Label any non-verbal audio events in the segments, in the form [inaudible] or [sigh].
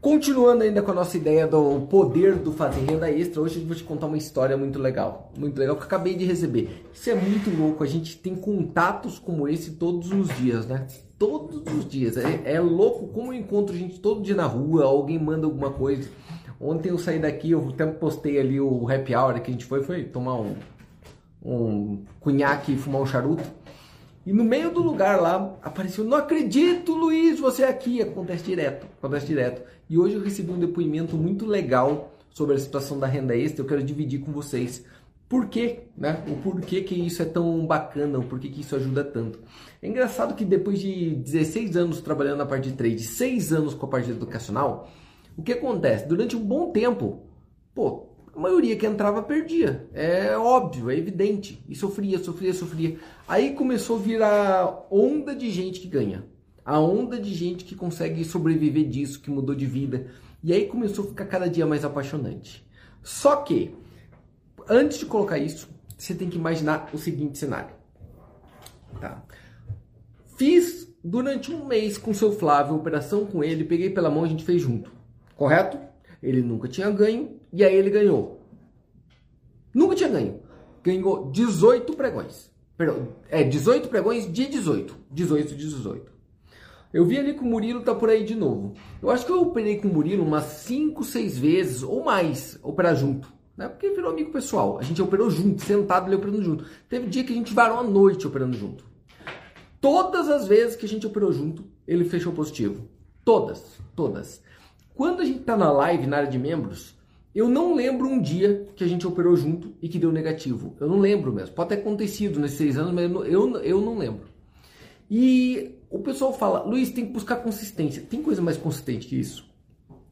Continuando ainda com a nossa ideia do poder do fazer renda extra, hoje eu vou te contar uma história muito legal. Muito legal que eu acabei de receber. Isso é muito louco, a gente tem contatos como esse todos os dias, né? Todos os dias. É, é louco como eu encontro gente todo dia na rua, alguém manda alguma coisa. Ontem eu saí daqui, eu até postei ali o happy hour que a gente foi, foi tomar um, um cunhaque e fumar um charuto. E no meio do lugar lá apareceu, não acredito, Luiz, você é aqui. Acontece direto, acontece direto. E hoje eu recebi um depoimento muito legal sobre a situação da renda extra. Eu quero dividir com vocês. Por quê, né? O porquê que isso é tão bacana, o porquê que isso ajuda tanto. É engraçado que depois de 16 anos trabalhando na parte de trade, 6 anos com a parte educacional, o que acontece? Durante um bom tempo, pô, a maioria que entrava perdia. É óbvio, é evidente. E sofria, sofria, sofria. Aí começou a virar onda de gente que ganha. A onda de gente que consegue sobreviver disso, que mudou de vida. E aí começou a ficar cada dia mais apaixonante. Só que, antes de colocar isso, você tem que imaginar o seguinte cenário. Tá? Fiz durante um mês com o seu Flávio, operação com ele, peguei pela mão, a gente fez junto. Correto? Ele nunca tinha ganho e aí ele ganhou. Nunca tinha ganho. Ganhou 18 pregões. Perdão, é 18 pregões de 18. 18 de 18. Eu vi ali que o Murilo tá por aí de novo. Eu acho que eu operei com o Murilo umas 5, 6 vezes ou mais operar junto. Né? Porque virou amigo pessoal. A gente operou junto, sentado ali operando junto. Teve dia que a gente varou a noite operando junto. Todas as vezes que a gente operou junto, ele fechou positivo. Todas, todas. Quando a gente está na live, na área de membros, eu não lembro um dia que a gente operou junto e que deu negativo. Eu não lembro mesmo. Pode ter acontecido nesses seis anos, mas eu, eu, eu não lembro. E o pessoal fala, Luiz, tem que buscar consistência. Tem coisa mais consistente que isso?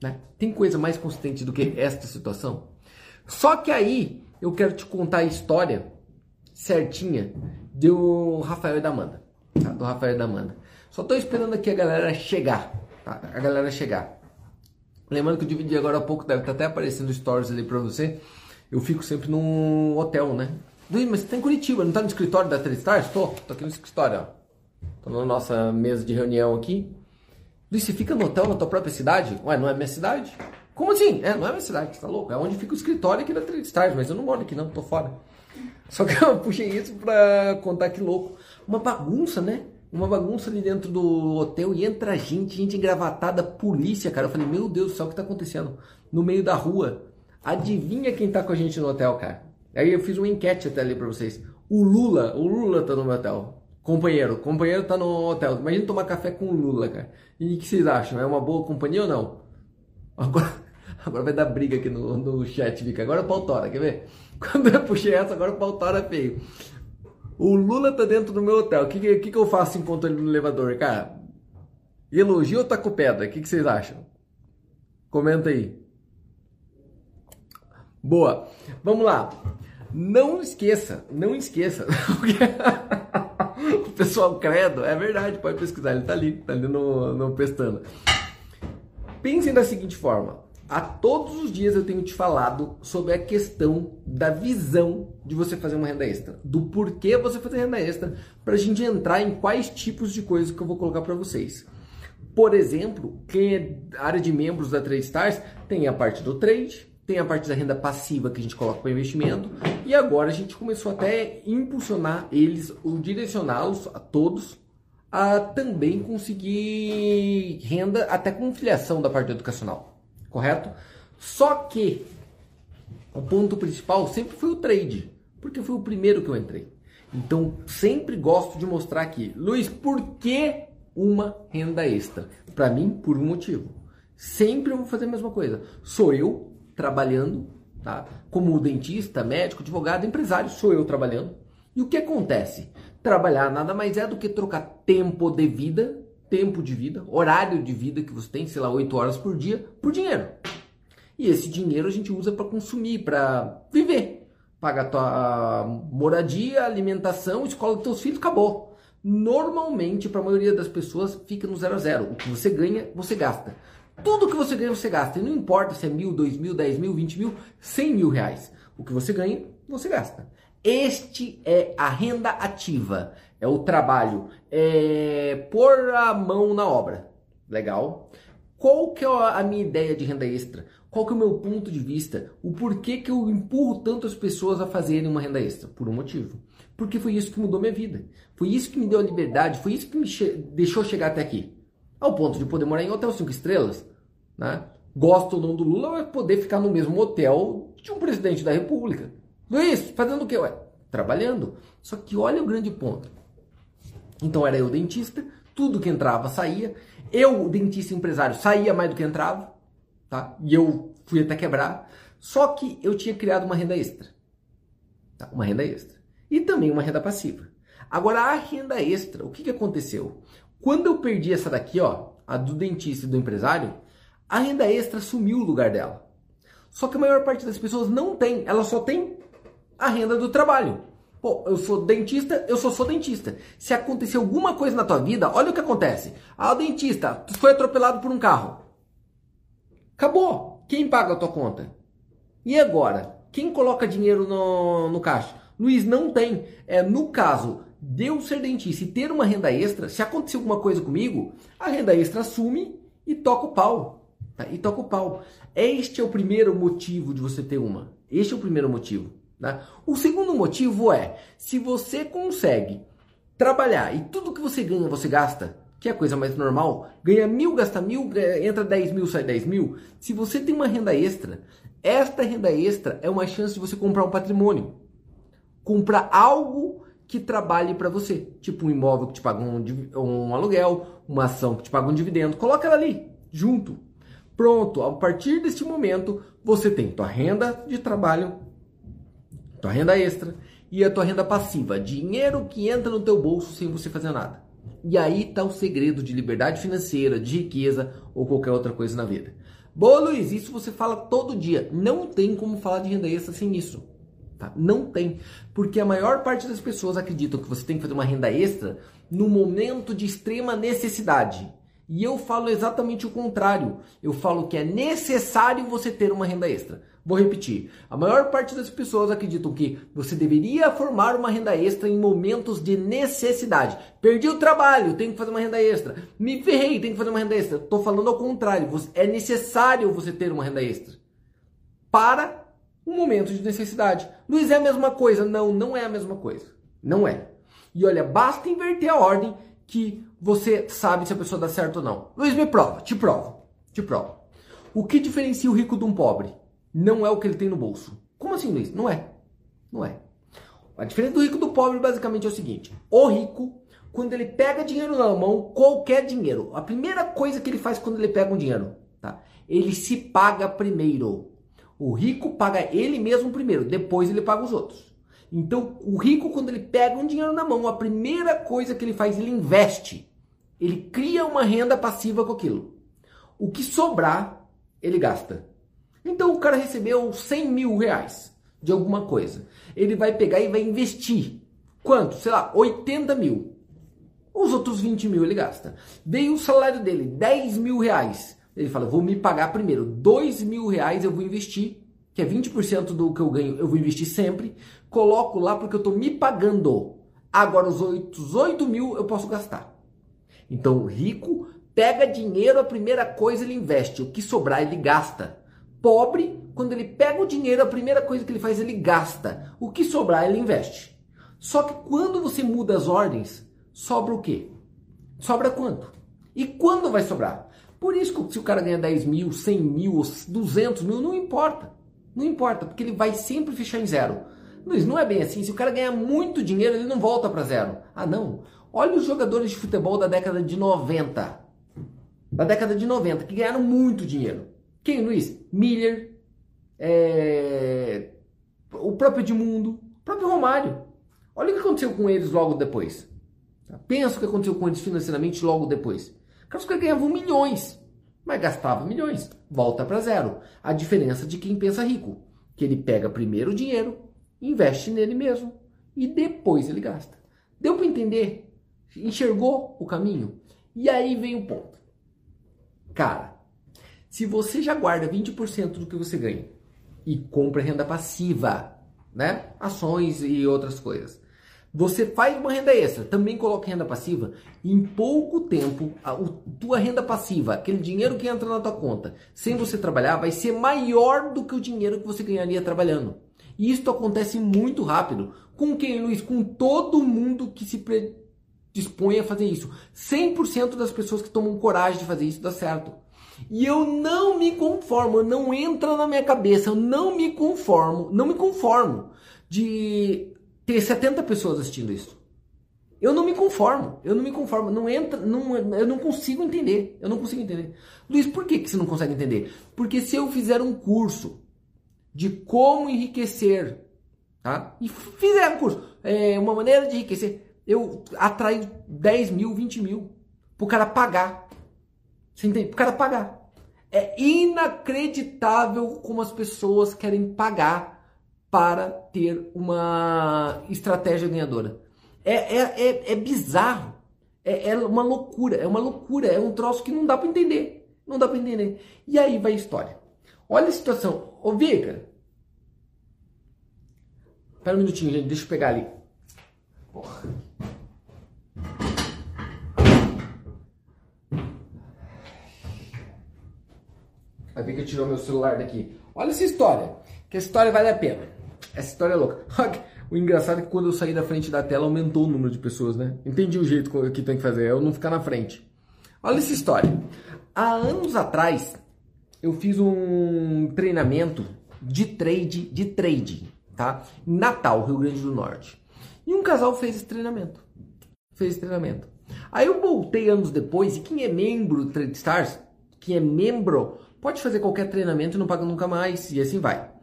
Né? Tem coisa mais consistente do que esta situação? Só que aí eu quero te contar a história certinha do Rafael e da Amanda. Tá? Do Rafael e da Amanda. Só estou esperando aqui a galera chegar. Tá? A galera chegar. Lembrando que eu dividi agora há pouco, deve estar até aparecendo stories ali para você. Eu fico sempre num hotel, né? Luiz, mas você tá em Curitiba, não tá no escritório da Stars? Tô, tô aqui no escritório, ó. Tô na nossa mesa de reunião aqui. Luiz, você fica no hotel na tua própria cidade? Ué, não é minha cidade? Como assim? É, não é minha cidade, você tá louco? É onde fica o escritório aqui da Stars, mas eu não moro aqui não, tô fora. Só que eu [laughs] puxei isso pra contar que louco. Uma bagunça, né? uma bagunça ali dentro do hotel e entra gente, gente engravatada, polícia, cara. Eu falei, meu Deus do céu, o que tá acontecendo? No meio da rua. Adivinha quem tá com a gente no hotel, cara? Aí eu fiz uma enquete até ali pra vocês. O Lula, o Lula tá no meu hotel. Companheiro, companheiro tá no hotel. Imagina tomar café com o Lula, cara. E o que vocês acham? É uma boa companhia ou não? Agora, [laughs] agora vai dar briga aqui no, no chat, Vika. Agora é o pau tora, quer ver? [laughs] Quando eu puxei essa, agora o pau tora é feio. O Lula tá dentro do meu hotel. O que, que, que eu faço enquanto ele no elevador, cara? Elogio ou com pedra? O que, que vocês acham? Comenta aí. Boa. Vamos lá. Não esqueça, não esqueça. [laughs] pessoal credo, é verdade, pode pesquisar, ele tá ali, tá ali no, no pestana. Pensem da seguinte forma: a todos os dias eu tenho te falado sobre a questão da visão de você fazer uma renda extra, do porquê você fazer renda extra, para a gente entrar em quais tipos de coisas que eu vou colocar para vocês. Por exemplo, quem é área de membros da Trade Stars tem a parte do trade, tem a parte da renda passiva que a gente coloca para investimento e agora a gente começou até a impulsionar eles, ou direcioná-los a todos a também conseguir renda até com filiação da parte educacional correto? Só que o ponto principal sempre foi o trade, porque foi o primeiro que eu entrei. Então, sempre gosto de mostrar aqui, Luiz, por que uma renda extra? Para mim, por um motivo. Sempre eu vou fazer a mesma coisa. Sou eu trabalhando, tá? Como dentista, médico, advogado, empresário, sou eu trabalhando. E o que acontece? Trabalhar nada mais é do que trocar tempo de vida tempo de vida, horário de vida que você tem, sei lá, 8 horas por dia, por dinheiro. E esse dinheiro a gente usa para consumir, para viver. Paga tua moradia, alimentação, escola dos teus filhos, acabou. Normalmente, para a maioria das pessoas, fica no zero a zero. O que você ganha, você gasta. Tudo que você ganha, você gasta. E não importa se é mil, dois mil, dez mil, vinte mil, cem mil reais. O que você ganha, você gasta. Este é a renda ativa, é o trabalho, é pôr a mão na obra. Legal? Qual que é a minha ideia de renda extra? Qual que é o meu ponto de vista? O porquê que eu empurro tanto as pessoas a fazerem uma renda extra? Por um motivo. Porque foi isso que mudou minha vida. Foi isso que me deu a liberdade, foi isso que me deixou chegar até aqui. Ao ponto de poder morar em hotel 5 estrelas, né? Gosto ou não do Lula, vai poder ficar no mesmo hotel de um presidente da república. Luiz, fazendo o quê? Ué, trabalhando. Só que olha o grande ponto. Então era eu dentista, tudo que entrava saía. Eu, dentista empresário, saía mais do que entrava, tá? E eu fui até quebrar. Só que eu tinha criado uma renda extra. Tá? Uma renda extra. E também uma renda passiva. Agora, a renda extra, o que, que aconteceu? Quando eu perdi essa daqui, ó, a do dentista e do empresário, a renda extra sumiu o lugar dela. Só que a maior parte das pessoas não tem, ela só tem a renda do trabalho. Pô, eu sou dentista, eu só sou dentista. Se acontecer alguma coisa na tua vida, olha o que acontece. Ah, dentista, foi atropelado por um carro. Acabou. Quem paga a tua conta? E agora? Quem coloca dinheiro no, no caixa? Luiz, não tem. É, no caso de eu ser dentista e ter uma renda extra, se acontecer alguma coisa comigo, a renda extra assume e toca o pau. Tá? E toca o pau. Este é o primeiro motivo de você ter uma. Este é o primeiro motivo. Né? O segundo motivo é, se você consegue trabalhar e tudo que você ganha você gasta, que é a coisa mais normal, ganha mil, gasta mil, entra 10 mil, sai 10 mil. Se você tem uma renda extra, esta renda extra é uma chance de você comprar um patrimônio. Comprar algo que trabalhe para você. Tipo um imóvel que te paga um, um, aluguel, uma ação que te paga um dividendo. Coloca ela ali, junto. Pronto, a partir deste momento, você tem tua renda de trabalho tua renda extra e a tua renda passiva, dinheiro que entra no teu bolso sem você fazer nada. E aí está o segredo de liberdade financeira, de riqueza ou qualquer outra coisa na vida. Boa, Luiz, isso você fala todo dia. Não tem como falar de renda extra sem isso. Tá? Não tem. Porque a maior parte das pessoas acreditam que você tem que fazer uma renda extra no momento de extrema necessidade. E eu falo exatamente o contrário. Eu falo que é necessário você ter uma renda extra. Vou repetir. A maior parte das pessoas acreditam que você deveria formar uma renda extra em momentos de necessidade. Perdi o trabalho, tenho que fazer uma renda extra. Me ferrei, tenho que fazer uma renda extra. Estou falando ao contrário. É necessário você ter uma renda extra para um momento de necessidade. Luiz, é a mesma coisa? Não, não é a mesma coisa. Não é. E olha, basta inverter a ordem que você sabe se a pessoa dá certo ou não. Luiz, me prova, te provo, te provo. O que diferencia o rico de um pobre? Não é o que ele tem no bolso. Como assim, Luiz? Não é. Não é. A diferença do rico do pobre basicamente é o seguinte: o rico, quando ele pega dinheiro na mão, qualquer dinheiro, a primeira coisa que ele faz quando ele pega um dinheiro, tá? Ele se paga primeiro. O rico paga ele mesmo primeiro, depois ele paga os outros. Então, o rico, quando ele pega um dinheiro na mão, a primeira coisa que ele faz, ele investe. Ele cria uma renda passiva com aquilo. O que sobrar, ele gasta. Então, o cara recebeu 100 mil reais de alguma coisa. Ele vai pegar e vai investir. Quanto? Sei lá, 80 mil. Os outros 20 mil ele gasta. Veio o salário dele, 10 mil reais. Ele fala, vou me pagar primeiro. 2 mil reais eu vou investir que é 20% do que eu ganho, eu vou investir sempre, coloco lá porque eu estou me pagando. Agora os 8, 8 mil eu posso gastar. Então o rico pega dinheiro, a primeira coisa ele investe, o que sobrar ele gasta. Pobre, quando ele pega o dinheiro, a primeira coisa que ele faz ele gasta. O que sobrar ele investe. Só que quando você muda as ordens, sobra o quê? Sobra quanto? E quando vai sobrar? Por isso que se o cara ganha 10 mil, 100 mil, 200 mil, não importa. Não importa, porque ele vai sempre fechar em zero. Luiz, não é bem assim. Se o cara ganhar muito dinheiro, ele não volta para zero. Ah, não. Olha os jogadores de futebol da década de 90. Da década de 90, que ganharam muito dinheiro. Quem, Luiz? Miller, é... o próprio Edmundo, o próprio Romário. Olha o que aconteceu com eles logo depois. Pensa o que aconteceu com eles financeiramente logo depois. Os caras ganhavam milhões mas gastava milhões. Volta para zero. A diferença de quem pensa rico, que ele pega primeiro o dinheiro, investe nele mesmo e depois ele gasta. Deu para entender? Enxergou o caminho? E aí vem o ponto. Cara, se você já guarda 20% do que você ganha e compra renda passiva, né? Ações e outras coisas. Você faz uma renda extra, também coloca renda passiva. Em pouco tempo, a, a tua renda passiva, aquele dinheiro que entra na tua conta, sem você trabalhar, vai ser maior do que o dinheiro que você ganharia trabalhando. E isso acontece muito rápido. Com quem, Luiz? Com todo mundo que se dispõe a fazer isso. 100% das pessoas que tomam coragem de fazer isso dá certo. E eu não me conformo, não entra na minha cabeça, eu não me conformo, não me conformo de ter 70 pessoas assistindo isso. Eu não me conformo, eu não me conformo, não entra, não, eu não consigo entender, eu não consigo entender. Luiz, por que, que você não consegue entender? Porque se eu fizer um curso de como enriquecer, tá? E fizer um curso, é, uma maneira de enriquecer, eu atraio 10 mil, 20 mil, pro cara pagar. Você entende? Pro cara pagar. É inacreditável como as pessoas querem pagar para ter uma estratégia ganhadora. É, é, é, é bizarro. É, é, uma loucura. É uma loucura. É um troço que não dá para entender. Não dá para entender. E aí vai a história. Olha a situação. Ô, Vika. Espera um minutinho, gente. Deixa eu pegar ali. Porra. Que eu tirou meu celular daqui. Olha essa história. Que a história vale a pena. Essa história é louca. [laughs] O engraçado é que quando eu saí da frente da tela aumentou o número de pessoas, né? Entendi o jeito que tem que fazer, é eu não ficar na frente. Olha essa história. Há anos atrás, eu fiz um treinamento de trade, de trade, tá? Natal, Rio Grande do Norte. E um casal fez esse treinamento. Fez esse treinamento. Aí eu voltei anos depois, e quem é membro do Trade Stars, quem é membro, pode fazer qualquer treinamento e não paga nunca mais, e assim vai.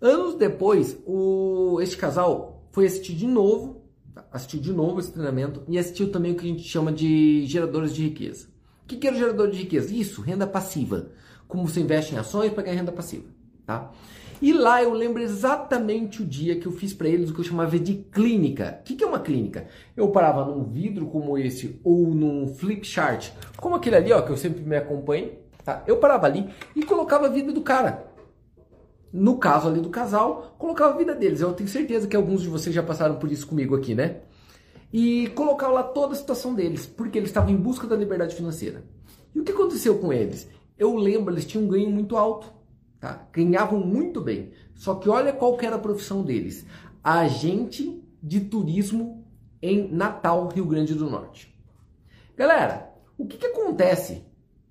Anos depois, o, este casal foi assistir de novo, assistiu de novo esse treinamento e assistiu também o que a gente chama de geradores de riqueza. O que, que era o gerador de riqueza? Isso, renda passiva. Como você investe em ações para ganhar renda passiva. Tá? E lá eu lembro exatamente o dia que eu fiz para eles o que eu chamava de clínica. O que, que é uma clínica? Eu parava num vidro como esse ou num flip chart, como aquele ali ó, que eu sempre me acompanho. Tá? Eu parava ali e colocava a vida do cara no caso ali do casal, colocava a vida deles. Eu tenho certeza que alguns de vocês já passaram por isso comigo aqui, né? E colocava lá toda a situação deles, porque eles estavam em busca da liberdade financeira. E o que aconteceu com eles? Eu lembro, eles tinham um ganho muito alto, tá? Ganhavam muito bem. Só que olha qual que era a profissão deles. Agente de turismo em Natal, Rio Grande do Norte. Galera, o que, que acontece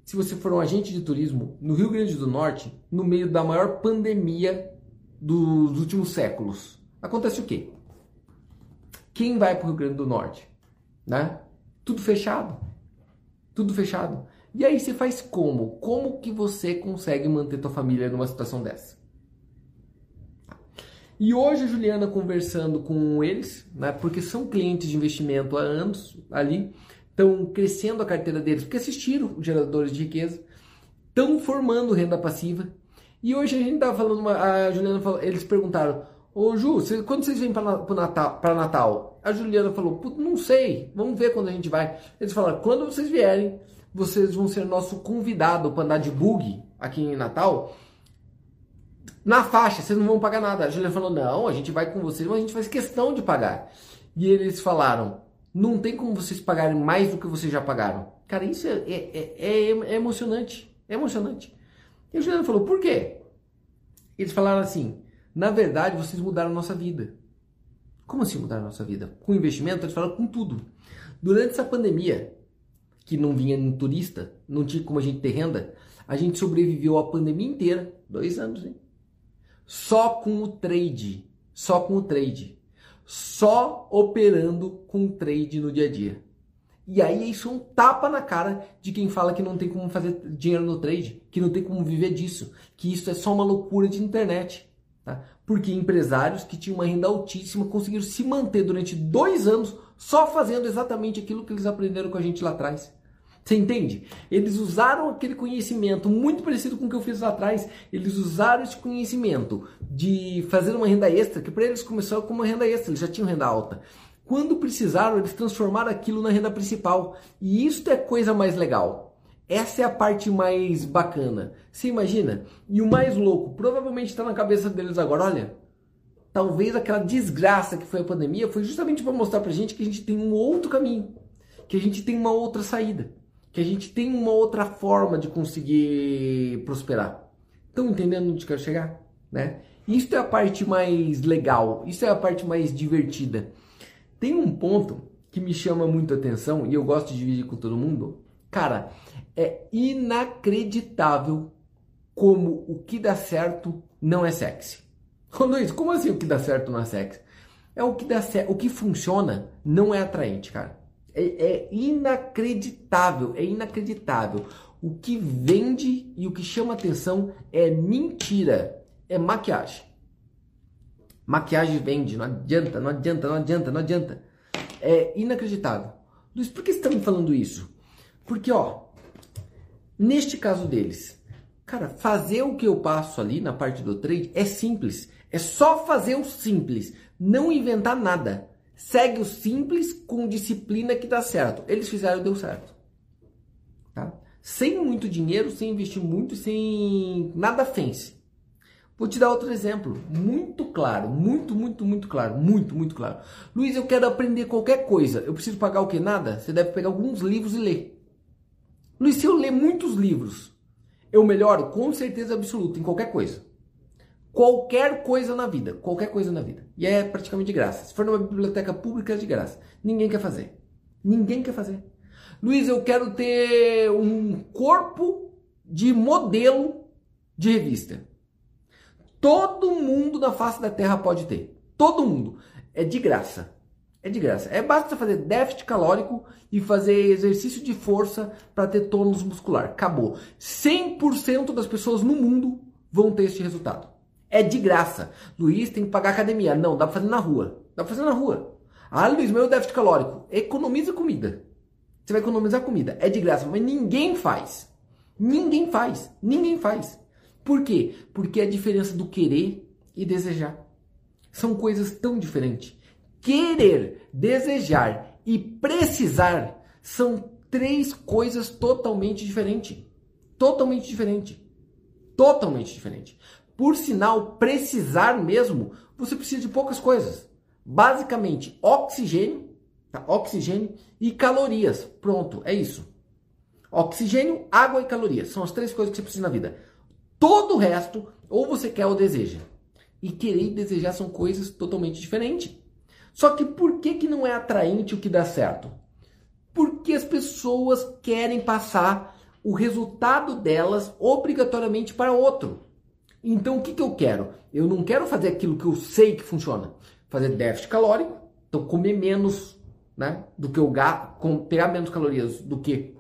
se você for um agente de turismo no Rio Grande do Norte, no meio da maior pandemia dos últimos séculos, acontece o quê? Quem vai para o Rio Grande do Norte? Né? Tudo fechado. Tudo fechado. E aí você faz como? Como que você consegue manter tua família numa situação dessa? E hoje a Juliana conversando com eles, né, porque são clientes de investimento há anos ali, estão crescendo a carteira deles porque assistiram geradores de riqueza, estão formando renda passiva. E hoje a gente estava falando, uma, a Juliana falou, eles perguntaram, ô Ju, você, quando vocês vêm para Natal, Natal? A Juliana falou, não sei, vamos ver quando a gente vai. Eles falaram, quando vocês vierem, vocês vão ser nosso convidado para andar de bug aqui em Natal. Na faixa, vocês não vão pagar nada. A Juliana falou, não, a gente vai com vocês, mas a gente faz questão de pagar. E eles falaram, não tem como vocês pagarem mais do que vocês já pagaram. Cara, isso é, é, é, é emocionante. É emocionante. E o Juliano falou, por quê? Eles falaram assim, na verdade vocês mudaram a nossa vida. Como assim mudaram a nossa vida? Com investimento? Eles falaram com tudo. Durante essa pandemia, que não vinha nem turista, não tinha como a gente ter renda, a gente sobreviveu a pandemia inteira, dois anos, hein? Só com o trade. Só com o trade só operando com trade no dia a dia. E aí isso é um tapa na cara de quem fala que não tem como fazer dinheiro no trade, que não tem como viver disso, que isso é só uma loucura de internet. Tá? Porque empresários que tinham uma renda altíssima conseguiram se manter durante dois anos só fazendo exatamente aquilo que eles aprenderam com a gente lá atrás. Você entende? Eles usaram aquele conhecimento muito parecido com o que eu fiz lá atrás. Eles usaram esse conhecimento de fazer uma renda extra, que para eles começou como uma renda extra, eles já tinham renda alta. Quando precisaram, eles transformaram aquilo na renda principal. E isso é coisa mais legal. Essa é a parte mais bacana. Você imagina? E o mais louco, provavelmente está na cabeça deles agora, olha, talvez aquela desgraça que foi a pandemia foi justamente para mostrar para gente que a gente tem um outro caminho, que a gente tem uma outra saída, que a gente tem uma outra forma de conseguir prosperar. Estão entendendo onde quero chegar? Né? Isso é a parte mais legal, isso é a parte mais divertida. Tem um ponto que me chama muito a atenção e eu gosto de dividir com todo mundo. Cara, é inacreditável como o que dá certo não é sexy. [laughs] Ô Luiz, como assim o que dá certo não é sexy? É o que dá certo, o que funciona não é atraente, cara. É, é inacreditável, é inacreditável. O que vende e o que chama atenção é mentira, é maquiagem. Maquiagem vende, não adianta, não adianta, não adianta, não adianta. É inacreditável. Luiz, por que você está me falando isso? Porque, ó, neste caso deles, cara, fazer o que eu passo ali na parte do trade é simples. É só fazer o simples, não inventar nada. Segue o simples com disciplina que dá certo. Eles fizeram e deu certo. Tá? Sem muito dinheiro, sem investir muito, sem nada fancy. Vou te dar outro exemplo, muito claro, muito, muito, muito claro, muito, muito claro. Luiz, eu quero aprender qualquer coisa. Eu preciso pagar o que? Nada? Você deve pegar alguns livros e ler. Luiz, se eu ler muitos livros, eu melhoro com certeza absoluta em qualquer coisa qualquer coisa na vida, qualquer coisa na vida. E é praticamente de graça. Se for numa biblioteca pública é de graça. Ninguém quer fazer. Ninguém quer fazer. Luiz, eu quero ter um corpo de modelo de revista. Todo mundo na face da Terra pode ter. Todo mundo. É de graça. É de graça. É basta fazer déficit calórico e fazer exercício de força para ter tônus muscular. Acabou. 100% das pessoas no mundo vão ter este resultado. É de graça. Luiz tem que pagar academia. Não, dá pra fazer na rua. Dá pra fazer na rua. Ah, Luiz, meu déficit calórico. Economiza comida. Você vai economizar comida. É de graça, mas ninguém faz. Ninguém faz. Ninguém faz. Por quê? Porque é a diferença do querer e desejar. São coisas tão diferentes. Querer, desejar e precisar são três coisas totalmente diferentes. Totalmente diferente. Totalmente diferente. Por sinal, precisar mesmo, você precisa de poucas coisas. Basicamente, oxigênio, tá? oxigênio e calorias. Pronto, é isso. Oxigênio, água e calorias são as três coisas que você precisa na vida. Todo o resto, ou você quer ou deseja. E querer e desejar são coisas totalmente diferentes. Só que por que, que não é atraente o que dá certo? Porque as pessoas querem passar o resultado delas obrigatoriamente para outro. Então o que, que eu quero? Eu não quero fazer aquilo que eu sei que funciona. Fazer déficit calórico, então comer menos né, do que eu gasto, pegar menos calorias do que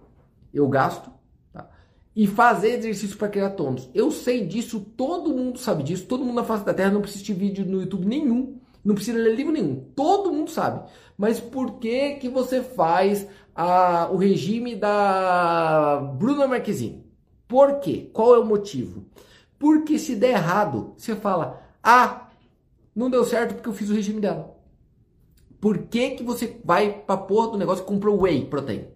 eu gasto, tá? e fazer exercício para criar tônus. Eu sei disso, todo mundo sabe disso, todo mundo na face da Terra não precisa de vídeo no YouTube nenhum, não precisa ler livro nenhum, todo mundo sabe. Mas por que que você faz a, o regime da Bruna Marquezine? Por quê? Qual é o motivo? Porque se der errado, você fala: "Ah, não deu certo porque eu fiz o regime dela". Por que, que você vai pra porra do negócio e compra whey protein?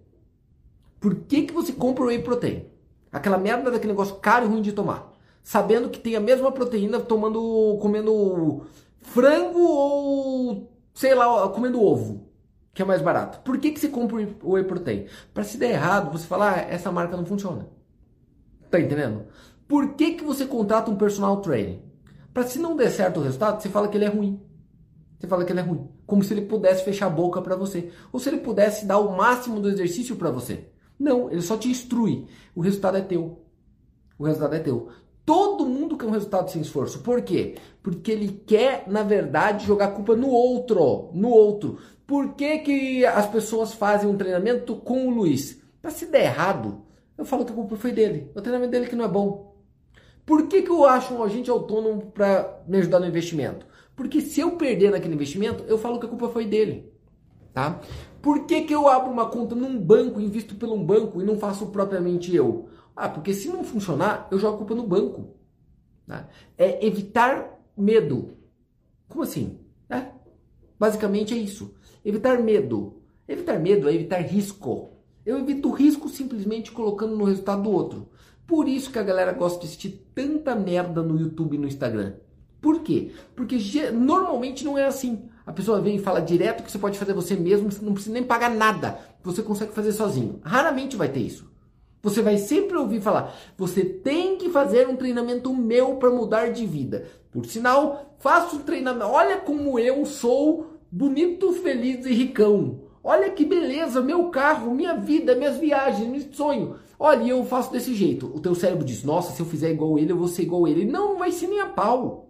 Por que, que você compra whey protein? Aquela merda daquele negócio caro e ruim de tomar. Sabendo que tem a mesma proteína tomando, comendo frango ou, sei lá, comendo ovo, que é mais barato. Por que, que você compra o whey protein? Para se der errado, você falar, ah, essa marca não funciona. Tá entendendo? Por que, que você contrata um personal trainer? Para se não der certo o resultado, você fala que ele é ruim. Você fala que ele é ruim. Como se ele pudesse fechar a boca para você. Ou se ele pudesse dar o máximo do exercício para você. Não, ele só te instrui. O resultado é teu. O resultado é teu. Todo mundo quer um resultado sem esforço. Por quê? Porque ele quer, na verdade, jogar a culpa no outro. No outro. Por que, que as pessoas fazem um treinamento com o Luiz? Para se der errado, eu falo que a culpa foi dele. O treinamento dele que não é bom. Por que, que eu acho um agente autônomo para me ajudar no investimento? Porque se eu perder naquele investimento, eu falo que a culpa foi dele. Tá? Por que, que eu abro uma conta num banco, invisto pelo um banco e não faço propriamente eu? Ah, porque se não funcionar, eu jogo a culpa no banco. Tá? É evitar medo. Como assim? É, basicamente é isso. Evitar medo. Evitar medo é evitar risco. Eu evito risco simplesmente colocando no resultado do outro. Por isso que a galera gosta de assistir tanta merda no YouTube e no Instagram. Por quê? Porque normalmente não é assim. A pessoa vem e fala direto que você pode fazer você mesmo, você não precisa nem pagar nada. Você consegue fazer sozinho. Raramente vai ter isso. Você vai sempre ouvir falar: você tem que fazer um treinamento meu para mudar de vida. Por sinal, faço um treinamento. Olha como eu sou bonito, feliz e ricão. Olha que beleza, meu carro, minha vida, minhas viagens, meu sonho. Olha, eu faço desse jeito. O teu cérebro diz: Nossa, se eu fizer igual ele, eu vou ser igual ele. Não, não vai ser nem a pau.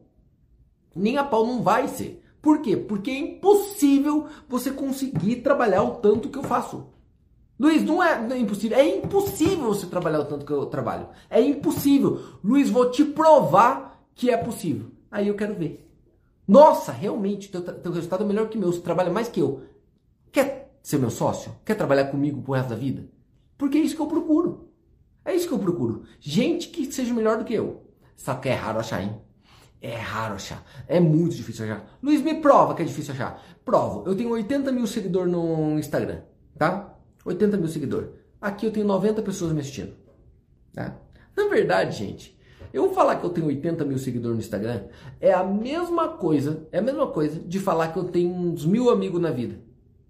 Nem a pau não vai ser. Por quê? Porque é impossível você conseguir trabalhar o tanto que eu faço. Luiz, não é, não é, impossível. É impossível você trabalhar o tanto que eu trabalho. É impossível. Luiz, vou te provar que é possível. Aí eu quero ver. Nossa, realmente, teu, teu resultado é melhor que o meu. Você trabalha mais que eu. Quer ser meu sócio? Quer trabalhar comigo pro resto da vida? Porque é isso que eu procuro. É isso que eu procuro. Gente que seja melhor do que eu. Sabe que é raro achar, hein? É raro achar. É muito difícil achar. Luiz, me prova que é difícil achar. Provo. Eu tenho 80 mil seguidores no Instagram, tá? 80 mil seguidores. Aqui eu tenho 90 pessoas me assistindo. Tá? Na verdade, gente, eu falar que eu tenho 80 mil seguidores no Instagram é a mesma coisa, é a mesma coisa de falar que eu tenho uns mil amigos na vida.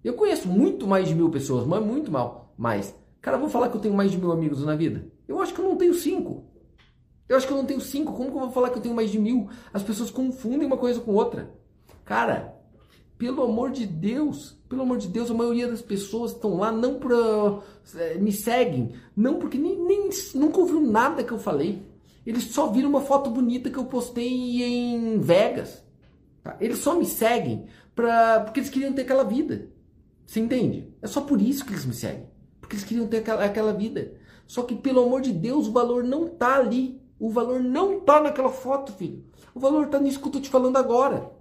Eu conheço muito mais de mil pessoas, mas muito mal. Mas, cara, vou falar que eu tenho mais de mil amigos na vida? Eu acho que eu não tenho cinco. Eu acho que eu não tenho cinco. Como que eu vou falar que eu tenho mais de mil? As pessoas confundem uma coisa com outra. Cara, pelo amor de Deus, pelo amor de Deus, a maioria das pessoas estão lá não para é, me seguem, não porque nem, nem nunca ouviu nada que eu falei. Eles só viram uma foto bonita que eu postei em Vegas. Tá? Eles só me seguem pra, porque eles queriam ter aquela vida. Você entende? É só por isso que eles me seguem. Porque eles queriam ter aquela, aquela vida. Só que, pelo amor de Deus, o valor não tá ali. O valor não tá naquela foto, filho. O valor tá nisso que eu tô te falando agora.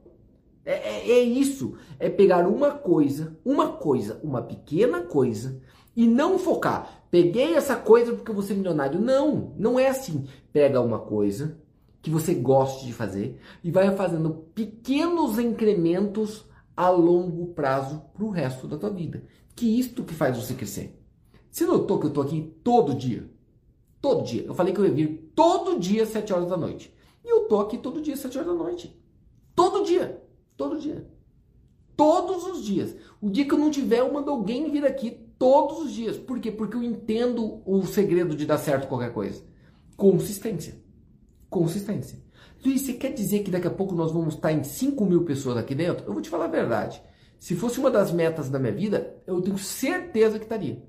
É, é, é, isso. É pegar uma coisa, uma coisa, uma pequena coisa, e não focar. Peguei essa coisa porque eu vou ser milionário. Não, não é assim. Pega uma coisa que você goste de fazer e vai fazendo pequenos incrementos a longo prazo para o resto da tua vida. Que isto que faz você crescer. Você notou que eu estou aqui todo dia? Todo dia. Eu falei que eu ia vir todo dia às 7 horas da noite. E eu tô aqui todo dia às 7 horas da noite. Todo dia. Todo dia. Todos os dias. O dia que eu não tiver, eu mando alguém vir aqui todos os dias. Por quê? Porque eu entendo o segredo de dar certo qualquer coisa. Consistência. Consistência. Luiz, você quer dizer que daqui a pouco nós vamos estar em 5 mil pessoas aqui dentro? Eu vou te falar a verdade. Se fosse uma das metas da minha vida, eu tenho certeza que estaria.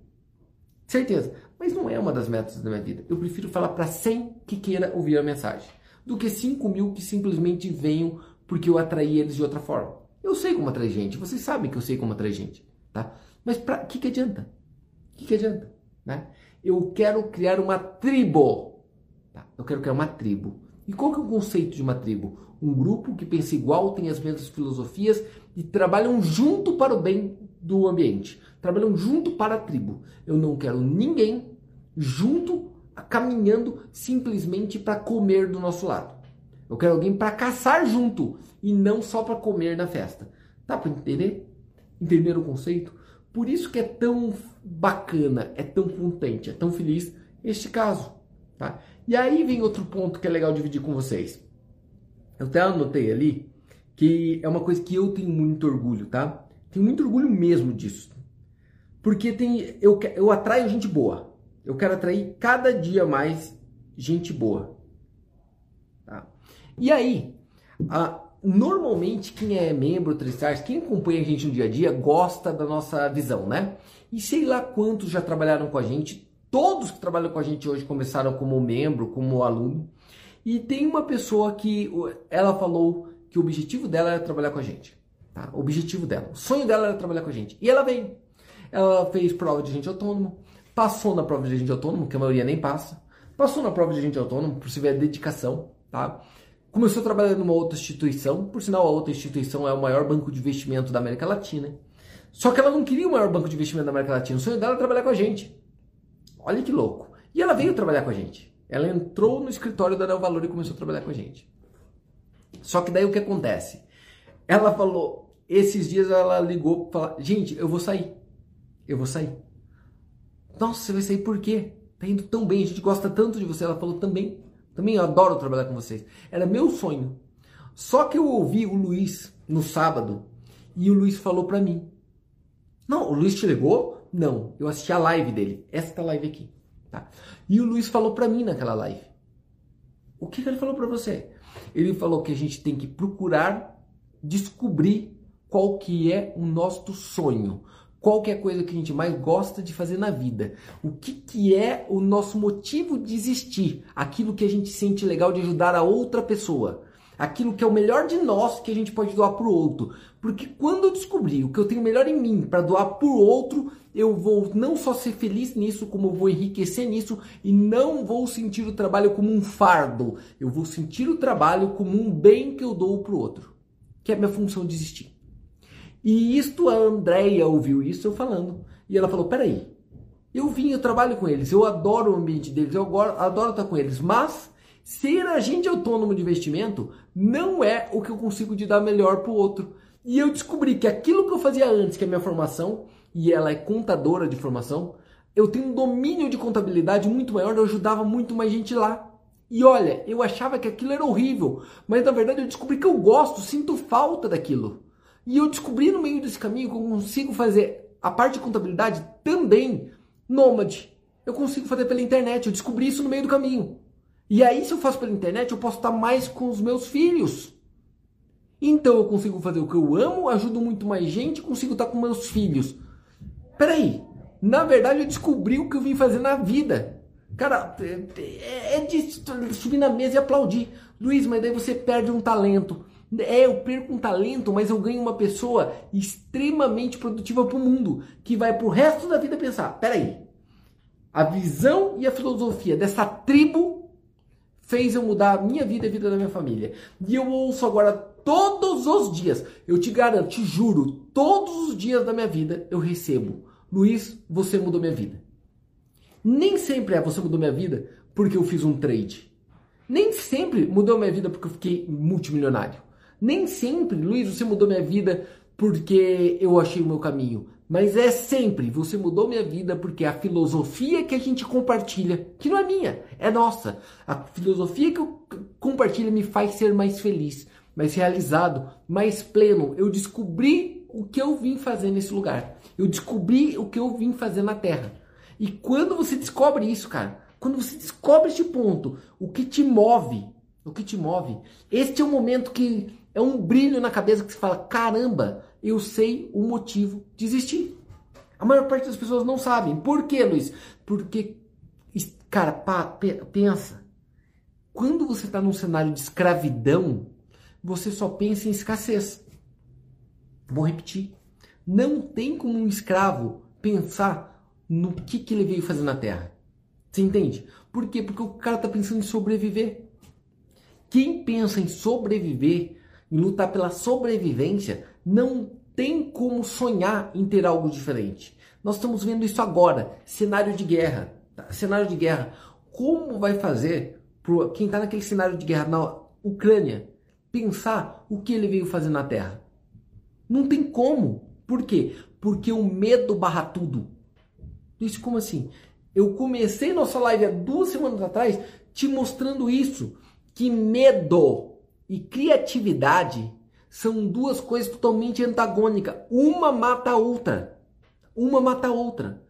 Certeza. Mas não é uma das metas da minha vida. Eu prefiro falar para 100 que queira ouvir a mensagem do que 5 mil que simplesmente venham porque eu atraí eles de outra forma. Eu sei como atrair gente, vocês sabem que eu sei como atrair gente, tá? Mas para que que adianta? O que que adianta, né? Eu quero criar uma tribo. Tá? Eu quero criar uma tribo. E qual que é o conceito de uma tribo? Um grupo que pensa igual, tem as mesmas filosofias e trabalham junto para o bem do ambiente. Trabalham junto para a tribo. Eu não quero ninguém junto, caminhando simplesmente para comer do nosso lado. Eu quero alguém para caçar junto e não só para comer na festa. Dá para entender? Entender o conceito? Por isso que é tão bacana, é tão contente, é tão feliz este caso. Tá? E aí vem outro ponto que é legal dividir com vocês. Eu até anotei ali que é uma coisa que eu tenho muito orgulho, tá? Tenho muito orgulho mesmo disso. Porque tem, eu, eu atraio gente boa. Eu quero atrair cada dia mais gente boa. Tá? E aí, a, normalmente quem é membro Tristars, quem acompanha a gente no dia a dia, gosta da nossa visão, né? E sei lá quantos já trabalharam com a gente. Todos que trabalham com a gente hoje começaram como membro, como aluno. E tem uma pessoa que ela falou que o objetivo dela era trabalhar com a gente. Tá? O objetivo dela, o sonho dela era trabalhar com a gente. E ela veio. Ela fez prova de agente autônomo, passou na prova de agente autônomo, que a maioria nem passa. Passou na prova de agente autônomo, por se ver a dedicação, tá? Começou a trabalhar numa outra instituição, por sinal a outra instituição é o maior banco de investimento da América Latina. Só que ela não queria o maior banco de investimento da América Latina, o sonho dela era trabalhar com a gente. Olha que louco. E ela veio trabalhar com a gente. Ela entrou no escritório da Neo Valor e começou a trabalhar com a gente. Só que daí o que acontece? Ela falou, esses dias ela ligou para gente, eu vou sair. Eu vou sair. Nossa, você vai sair por quê? Tá indo tão bem, a gente gosta tanto de você. Ela falou também. Também eu adoro trabalhar com vocês. Era meu sonho. Só que eu ouvi o Luiz no sábado e o Luiz falou para mim: Não, o Luiz te ligou? Não, eu assisti a live dele, esta live aqui. Tá? E o Luiz falou para mim naquela live: O que, que ele falou para você? Ele falou que a gente tem que procurar descobrir qual que é o nosso sonho, qual que é a coisa que a gente mais gosta de fazer na vida, o que, que é o nosso motivo de existir, aquilo que a gente sente legal de ajudar a outra pessoa, aquilo que é o melhor de nós que a gente pode doar para o outro. Porque quando eu descobrir o que eu tenho melhor em mim para doar para o outro, eu vou não só ser feliz nisso, como eu vou enriquecer nisso e não vou sentir o trabalho como um fardo. Eu vou sentir o trabalho como um bem que eu dou para o outro, que é a minha função de existir. E isto a Andrea ouviu isso eu falando. E ela falou: peraí, eu vim, eu trabalho com eles, eu adoro o ambiente deles, eu adoro estar com eles, mas ser agente autônomo de investimento não é o que eu consigo de dar melhor para o outro. E eu descobri que aquilo que eu fazia antes, que é a minha formação, e ela é contadora de formação, eu tenho um domínio de contabilidade muito maior, eu ajudava muito mais gente lá. E olha, eu achava que aquilo era horrível, mas na verdade eu descobri que eu gosto, sinto falta daquilo. E eu descobri no meio desse caminho que eu consigo fazer a parte de contabilidade também nômade. Eu consigo fazer pela internet, eu descobri isso no meio do caminho. E aí, se eu faço pela internet, eu posso estar mais com os meus filhos. Então eu consigo fazer o que eu amo, ajudo muito mais gente, consigo estar com meus filhos. Peraí, na verdade eu descobri o que eu vim fazer na vida. Cara, é, é de subir na mesa e aplaudir. Luiz, mas daí você perde um talento. É, eu perco um talento, mas eu ganho uma pessoa extremamente produtiva para o mundo, que vai pro resto da vida pensar: peraí, a visão e a filosofia dessa tribo fez eu mudar a minha vida e a vida da minha família. E eu ouço agora todos os dias, eu te garanto, te juro, todos os dias da minha vida eu recebo: Luiz, você mudou minha vida. Nem sempre é você mudou minha vida porque eu fiz um trade. Nem sempre mudou minha vida porque eu fiquei multimilionário. Nem sempre, Luiz, você mudou minha vida porque eu achei o meu caminho. Mas é sempre, você mudou minha vida porque a filosofia que a gente compartilha, que não é minha, é nossa. A filosofia que eu compartilho me faz ser mais feliz, mais realizado, mais pleno. Eu descobri o que eu vim fazer nesse lugar. Eu descobri o que eu vim fazer na Terra. E quando você descobre isso, cara, quando você descobre este ponto, o que te move, o que te move, este é o momento que é um brilho na cabeça que você fala: caramba, eu sei o motivo de existir. A maior parte das pessoas não sabem. Por quê, Luiz? Porque, cara, pá, pensa. Quando você está num cenário de escravidão, você só pensa em escassez. Vou repetir. Não tem como um escravo pensar no que, que ele veio fazer na Terra. Você entende? Por quê? Porque o cara está pensando em sobreviver. Quem pensa em sobreviver em lutar pela sobrevivência, não tem como sonhar em ter algo diferente. Nós estamos vendo isso agora, cenário de guerra. Tá? Cenário de guerra. Como vai fazer para quem está naquele cenário de guerra na Ucrânia pensar o que ele veio fazer na Terra? Não tem como. Por quê? Porque o medo barra tudo. Isso como assim? Eu comecei nossa live há duas semanas atrás te mostrando isso. Que medo e criatividade são duas coisas totalmente antagônicas. Uma mata a outra. Uma mata a outra.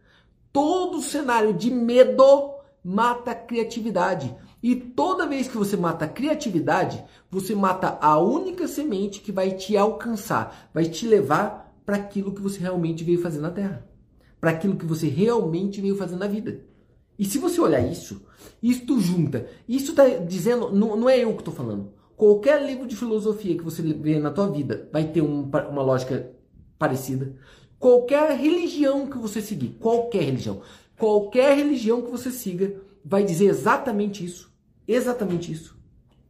Todo cenário de medo mata a criatividade. E toda vez que você mata a criatividade, você mata a única semente que vai te alcançar, vai te levar para aquilo que você realmente veio fazer na Terra, para aquilo que você realmente veio fazer na vida. E se você olhar isso, isso junta, isso está dizendo, não, não é eu que estou falando. Qualquer livro de filosofia que você vê na tua vida vai ter um, uma lógica parecida. Qualquer religião que você seguir, qualquer religião, qualquer religião que você siga vai dizer exatamente isso. Exatamente isso.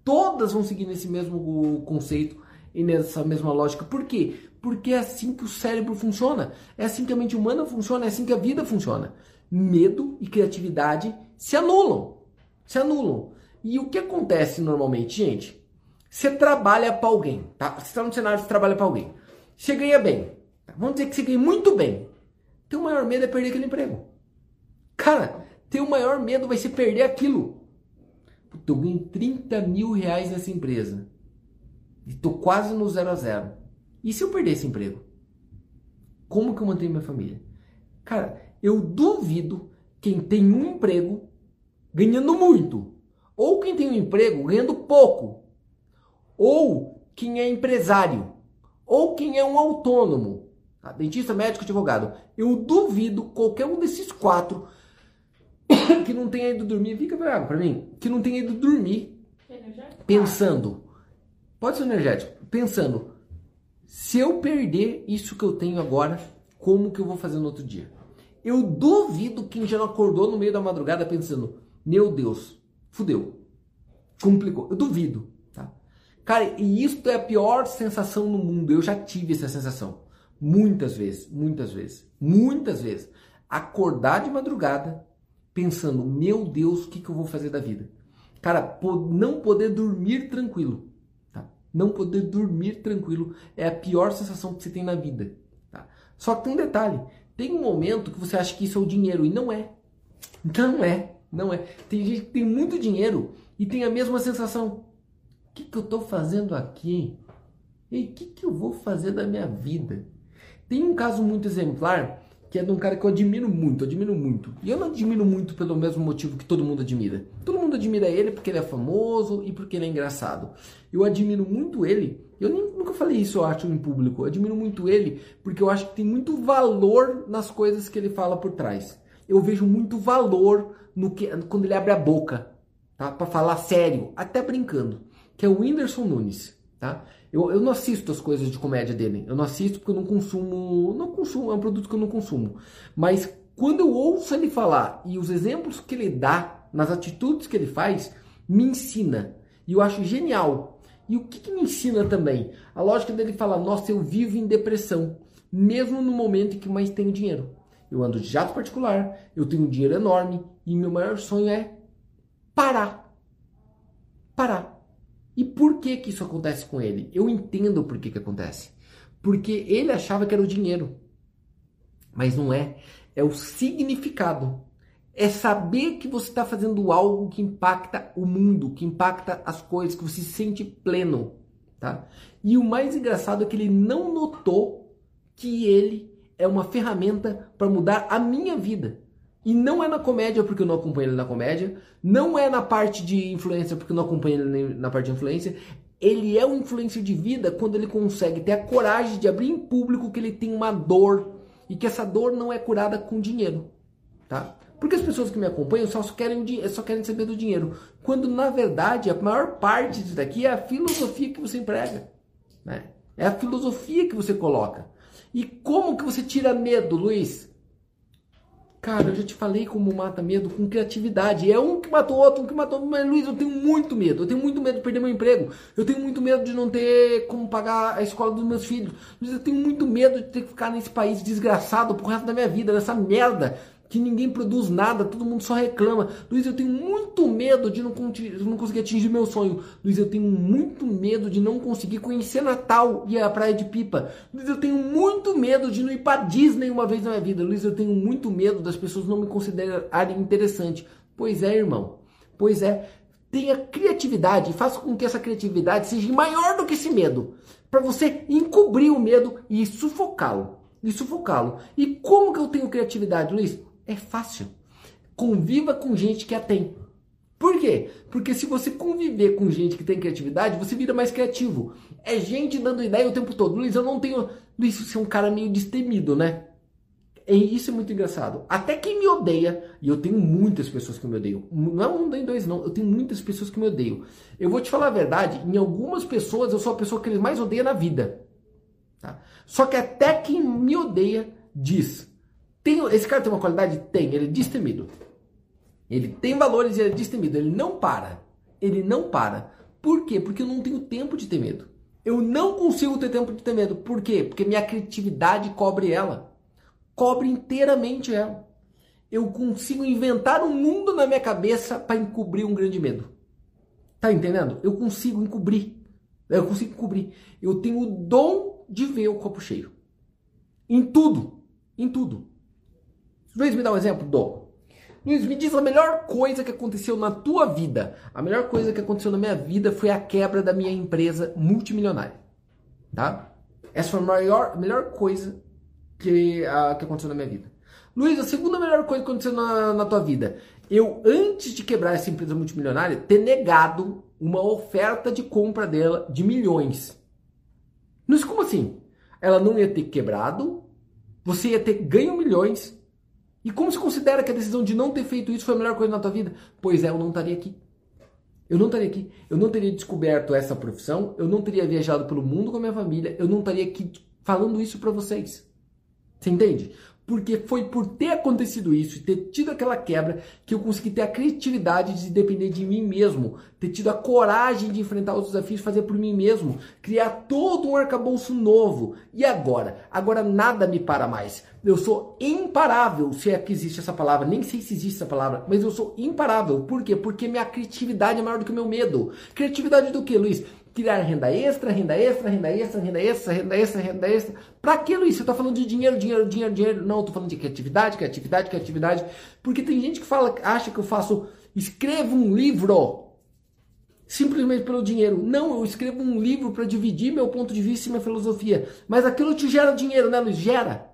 Todas vão seguir nesse mesmo conceito e nessa mesma lógica. Por quê? Porque é assim que o cérebro funciona. É assim que a mente humana funciona. É assim que a vida funciona. Medo e criatividade se anulam. Se anulam. E o que acontece normalmente, gente? Você trabalha para alguém, tá? Você está no cenário de trabalha para alguém. Você ganha bem. Tá? Vamos dizer que você ganha muito bem. Teu maior medo é perder aquele emprego. Cara, teu maior medo vai ser perder aquilo. Puta, eu ganho 30 mil reais nessa empresa. Estou quase no zero a zero. E se eu perder esse emprego? Como que eu mantenho minha família? Cara, eu duvido quem tem um emprego ganhando muito, ou quem tem um emprego ganhando pouco, ou quem é empresário, ou quem é um autônomo, tá? dentista, médico, advogado. Eu duvido qualquer um desses quatro [coughs] que não tenha ido dormir, fica água para mim, que não tenha ido dormir pensando, pode ser energético, pensando, se eu perder isso que eu tenho agora, como que eu vou fazer no outro dia? Eu duvido quem já não acordou no meio da madrugada pensando, meu Deus, fudeu, complicou. Eu duvido? Cara, e isso é a pior sensação no mundo. Eu já tive essa sensação. Muitas vezes, muitas vezes, muitas vezes. Acordar de madrugada pensando, meu Deus, o que, que eu vou fazer da vida? Cara, não poder dormir tranquilo. Tá? Não poder dormir tranquilo é a pior sensação que você tem na vida. Tá? Só que tem um detalhe: tem um momento que você acha que isso é o dinheiro e não é. Não é, não é. Tem gente que tem muito dinheiro e tem a mesma sensação. Que, que eu estou fazendo aqui? E o que, que eu vou fazer da minha vida? Tem um caso muito exemplar que é de um cara que eu admiro muito, admiro muito. E eu não admiro muito pelo mesmo motivo que todo mundo admira. Todo mundo admira ele porque ele é famoso e porque ele é engraçado. Eu admiro muito ele. Eu nem, nunca falei isso, eu acho, em público. Eu admiro muito ele porque eu acho que tem muito valor nas coisas que ele fala por trás. Eu vejo muito valor no que quando ele abre a boca, tá? Para falar sério, até brincando. Que é o Whindersson Nunes, tá? Eu, eu não assisto as coisas de comédia dele. Eu não assisto porque eu não consumo. Não consumo, é um produto que eu não consumo. Mas quando eu ouço ele falar e os exemplos que ele dá, nas atitudes que ele faz, me ensina. E eu acho genial. E o que, que me ensina também? A lógica dele falar: nossa, eu vivo em depressão, mesmo no momento em que mais tenho dinheiro. Eu ando de jato particular, eu tenho um dinheiro enorme e meu maior sonho é parar. Parar. E por que que isso acontece com ele? Eu entendo por que que acontece. Porque ele achava que era o dinheiro. Mas não é. É o significado. É saber que você está fazendo algo que impacta o mundo, que impacta as coisas, que você se sente pleno. Tá? E o mais engraçado é que ele não notou que ele é uma ferramenta para mudar a minha vida. E não é na comédia porque eu não acompanho ele na comédia, não é na parte de influência porque eu não acompanho ele na parte de influência. Ele é um influencer de vida quando ele consegue ter a coragem de abrir em público que ele tem uma dor e que essa dor não é curada com dinheiro, tá? Porque as pessoas que me acompanham só querem, só querem saber do dinheiro, quando na verdade a maior parte disso daqui é a filosofia que você emprega, né? É a filosofia que você coloca. E como que você tira medo, Luiz? Cara, eu já te falei como mata medo com criatividade. É um que matou outro, um que matou. Mas Luiz, eu tenho muito medo. Eu tenho muito medo de perder meu emprego. Eu tenho muito medo de não ter como pagar a escola dos meus filhos. Luiz, eu tenho muito medo de ter que ficar nesse país desgraçado pro resto da minha vida, nessa merda que ninguém produz nada, todo mundo só reclama. Luiz, eu tenho muito medo de não, não conseguir atingir meu sonho. Luiz, eu tenho muito medo de não conseguir conhecer Natal e a Praia de Pipa. Luiz, eu tenho muito medo de não ir para Disney uma vez na minha vida. Luiz, eu tenho muito medo das pessoas não me considerarem interessante. Pois é, irmão. Pois é. Tenha criatividade faça com que essa criatividade seja maior do que esse medo. Para você encobrir o medo e sufocá-lo. E sufocá-lo. E como que eu tenho criatividade, Luiz? É fácil. Conviva com gente que a tem. Por quê? Porque se você conviver com gente que tem criatividade, você vira mais criativo. É gente dando ideia o tempo todo. Luiz, eu não tenho. Luiz, você é um cara meio destemido, né? E isso é muito engraçado. Até quem me odeia, e eu tenho muitas pessoas que me odeiam. Não é um nem dois, não. Eu tenho muitas pessoas que me odeiam. Eu vou te falar a verdade, em algumas pessoas eu sou a pessoa que eles mais odeiam na vida. Tá? Só que até quem me odeia diz: tem, esse cara tem uma qualidade? Tem. Ele é destemido. Ele tem valores e ele é destemido. Ele não para. Ele não para. Por quê? Porque eu não tenho tempo de ter medo. Eu não consigo ter tempo de ter medo. Por quê? Porque minha criatividade cobre ela. Cobre inteiramente ela. Eu consigo inventar um mundo na minha cabeça para encobrir um grande medo. Tá entendendo? Eu consigo encobrir. Eu consigo encobrir. Eu tenho o dom de ver o copo cheio. Em tudo. Em tudo. Luiz, me dá um exemplo? Dou. Luiz, me diz a melhor coisa que aconteceu na tua vida. A melhor coisa que aconteceu na minha vida foi a quebra da minha empresa multimilionária. Tá? Essa foi a maior, melhor coisa que, a, que aconteceu na minha vida. Luiz, a segunda melhor coisa que aconteceu na, na tua vida. Eu, antes de quebrar essa empresa multimilionária, ter negado uma oferta de compra dela de milhões. Mas como assim? Ela não ia ter quebrado, você ia ter ganho milhões. E como se considera que a decisão de não ter feito isso foi a melhor coisa na tua vida? Pois é, eu não estaria aqui. Eu não estaria aqui. Eu não teria descoberto essa profissão, eu não teria viajado pelo mundo com a minha família, eu não estaria aqui falando isso para vocês. Você entende? Porque foi por ter acontecido isso e ter tido aquela quebra que eu consegui ter a criatividade de depender de mim mesmo, ter tido a coragem de enfrentar os desafios, fazer por mim mesmo, criar todo um arcabouço novo. E agora? Agora nada me para mais. Eu sou imparável, se é que existe essa palavra, nem sei se existe essa palavra, mas eu sou imparável. Por quê? Porque minha criatividade é maior do que o meu medo. Criatividade do que, Luiz? Criar renda extra, renda extra, renda extra, renda extra, renda extra, renda extra. Para que, Luiz? Você está falando de dinheiro, dinheiro, dinheiro, dinheiro. Não, eu tô falando de criatividade, criatividade, criatividade. Porque tem gente que fala, acha que eu faço, escrevo um livro simplesmente pelo dinheiro. Não, eu escrevo um livro para dividir meu ponto de vista e minha filosofia. Mas aquilo te gera dinheiro, né, Luiz? Gera.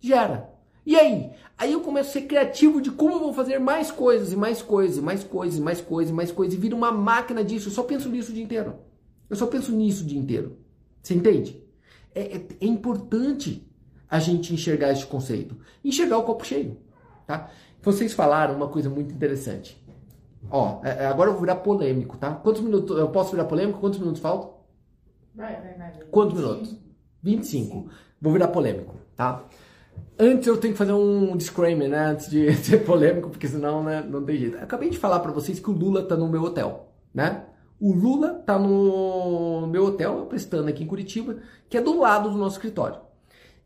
Gera. E aí? Aí eu começo a ser criativo de como eu vou fazer mais coisas, e mais coisas, e mais coisas, e mais coisas, e mais coisas, e vira uma máquina disso. Eu só penso nisso o dia inteiro. Eu só penso nisso o dia inteiro. Você entende? É, é, é importante a gente enxergar esse conceito. Enxergar o copo cheio. Tá? Vocês falaram uma coisa muito interessante. Ó, é, é, agora eu vou virar polêmico, tá? Quantos minutos? Eu posso virar polêmico? Quantos minutos faltam? Vai, vai, vai. Quantos minutos? 25. Vou virar polêmico, tá? Antes eu tenho que fazer um disclaimer, né? Antes de [laughs] ser polêmico, porque senão né, não tem jeito. Eu acabei de falar para vocês que o Lula tá no meu hotel, né? O Lula tá no meu hotel, prestando aqui em Curitiba, que é do lado do nosso escritório.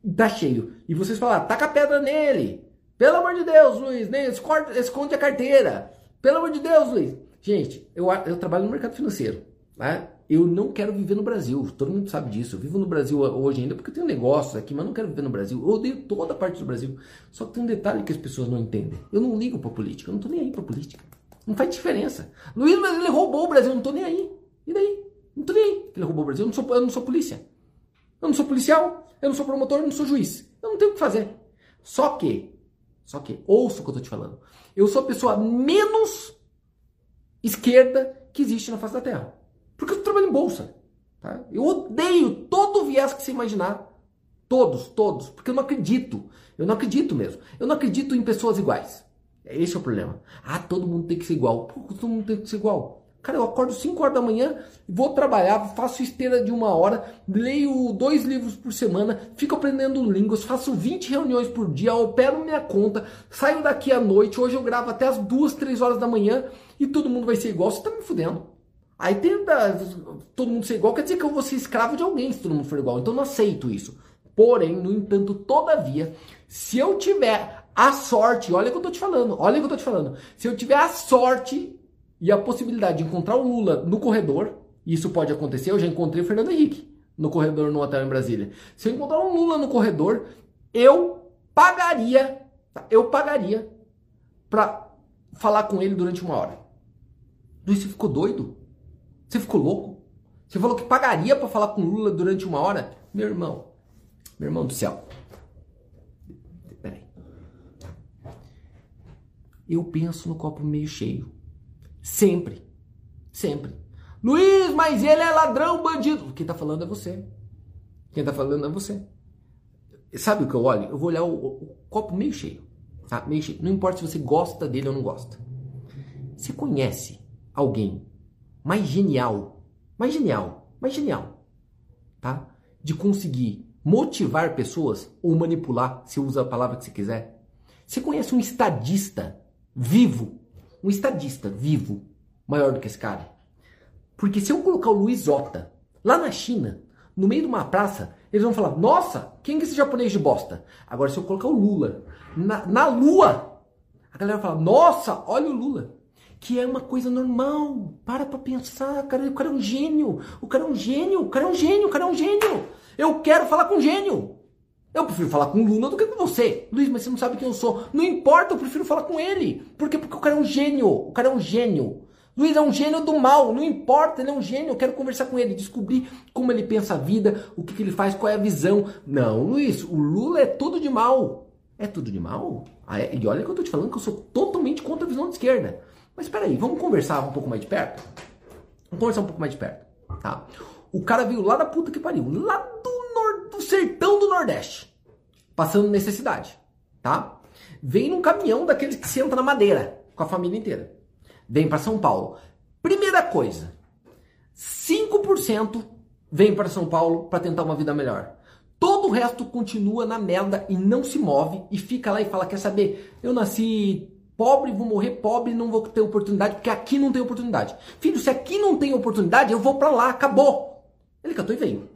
E tá cheio. E vocês falaram, taca pedra nele. Pelo amor de Deus, Luiz, né? esconde, esconde a carteira. Pelo amor de Deus, Luiz. Gente, eu, eu trabalho no mercado financeiro. Né? Eu não quero viver no Brasil. Todo mundo sabe disso. Eu vivo no Brasil hoje ainda porque eu tenho negócios aqui, mas não quero viver no Brasil. Eu odeio toda a parte do Brasil. Só que tem um detalhe que as pessoas não entendem. Eu não ligo pra política. Eu não tô nem aí pra política. Não faz diferença. Luiz, mas ele roubou o Brasil. Não tô nem aí. E daí? Não tô nem aí que ele roubou o Brasil. Eu não, sou, eu não sou polícia. Eu não sou policial. Eu não sou promotor. Eu não sou juiz. Eu não tenho o que fazer. Só que, só que, ouça o que eu tô te falando. Eu sou a pessoa menos esquerda que existe na face da Terra. Porque eu trabalho em bolsa. Tá? Eu odeio todo o viés que você imaginar. Todos, todos. Porque eu não acredito. Eu não acredito mesmo. Eu não acredito em pessoas iguais. Esse é o problema. Ah, todo mundo tem que ser igual. Pô, todo mundo tem que ser igual. Cara, eu acordo 5 horas da manhã, vou trabalhar, faço esteira de uma hora, leio dois livros por semana, fico aprendendo línguas, faço 20 reuniões por dia, opero minha conta, saio daqui à noite, hoje eu gravo até as 2, 3 horas da manhã e todo mundo vai ser igual. Você tá me fudendo. Aí tenta todo mundo ser igual, quer dizer que eu vou ser escravo de alguém se todo mundo for igual. Então eu não aceito isso. Porém, no entanto, todavia, se eu tiver a sorte, olha o que eu tô te falando, olha o que eu tô te falando. Se eu tiver a sorte e a possibilidade de encontrar o Lula no corredor, isso pode acontecer, eu já encontrei o Fernando Henrique no corredor no hotel em Brasília. Se eu encontrar um Lula no corredor, eu pagaria, tá? eu pagaria para falar com ele durante uma hora. Luiz, você ficou doido? Você ficou louco? Você falou que pagaria para falar com Lula durante uma hora? Meu irmão, meu irmão do céu. Eu penso no copo meio cheio. Sempre. Sempre. Luiz, mas ele é ladrão, bandido. Quem tá falando é você. Quem tá falando é você. Sabe o que eu olho? Eu vou olhar o, o copo meio cheio. Tá? Meio cheio. Não importa se você gosta dele ou não gosta. Você conhece alguém mais genial, mais genial, mais genial, tá? De conseguir motivar pessoas ou manipular, se usa a palavra que você quiser. Você conhece um estadista vivo, um estadista vivo, maior do que esse cara. Porque se eu colocar o Luiz Ota lá na China, no meio de uma praça, eles vão falar: Nossa, quem é esse japonês de bosta? Agora, se eu colocar o Lula na, na Lua, a galera vai falar: Nossa, olha o Lula. Que é uma coisa normal. Para pra pensar. Cara, o cara é um gênio. O cara é um gênio. O cara é um gênio. O cara é um gênio. Eu quero falar com um gênio. Eu prefiro falar com o Lula do que com você. Luiz, mas você não sabe quem eu sou. Não importa, eu prefiro falar com ele. Por quê? Porque o cara é um gênio. O cara é um gênio. Luiz é um gênio do mal, não importa, ele é um gênio. Eu quero conversar com ele, descobrir como ele pensa a vida, o que, que ele faz, qual é a visão. Não, Luiz, o Lula é tudo de mal. É tudo de mal? Ah, é? E olha que eu tô te falando que eu sou totalmente contra a visão de esquerda. Mas peraí, vamos conversar um pouco mais de perto? Vamos conversar um pouco mais de perto, tá? O cara veio lá da puta que pariu, lá sertão do Nordeste, passando necessidade, tá? Vem num caminhão daqueles que senta na madeira, com a família inteira. Vem para São Paulo. Primeira coisa, 5% vem para São Paulo para tentar uma vida melhor. Todo o resto continua na merda e não se move e fica lá e fala: Quer saber? Eu nasci pobre, vou morrer pobre, não vou ter oportunidade, porque aqui não tem oportunidade. Filho, se aqui não tem oportunidade, eu vou para lá, acabou. Ele catou e veio.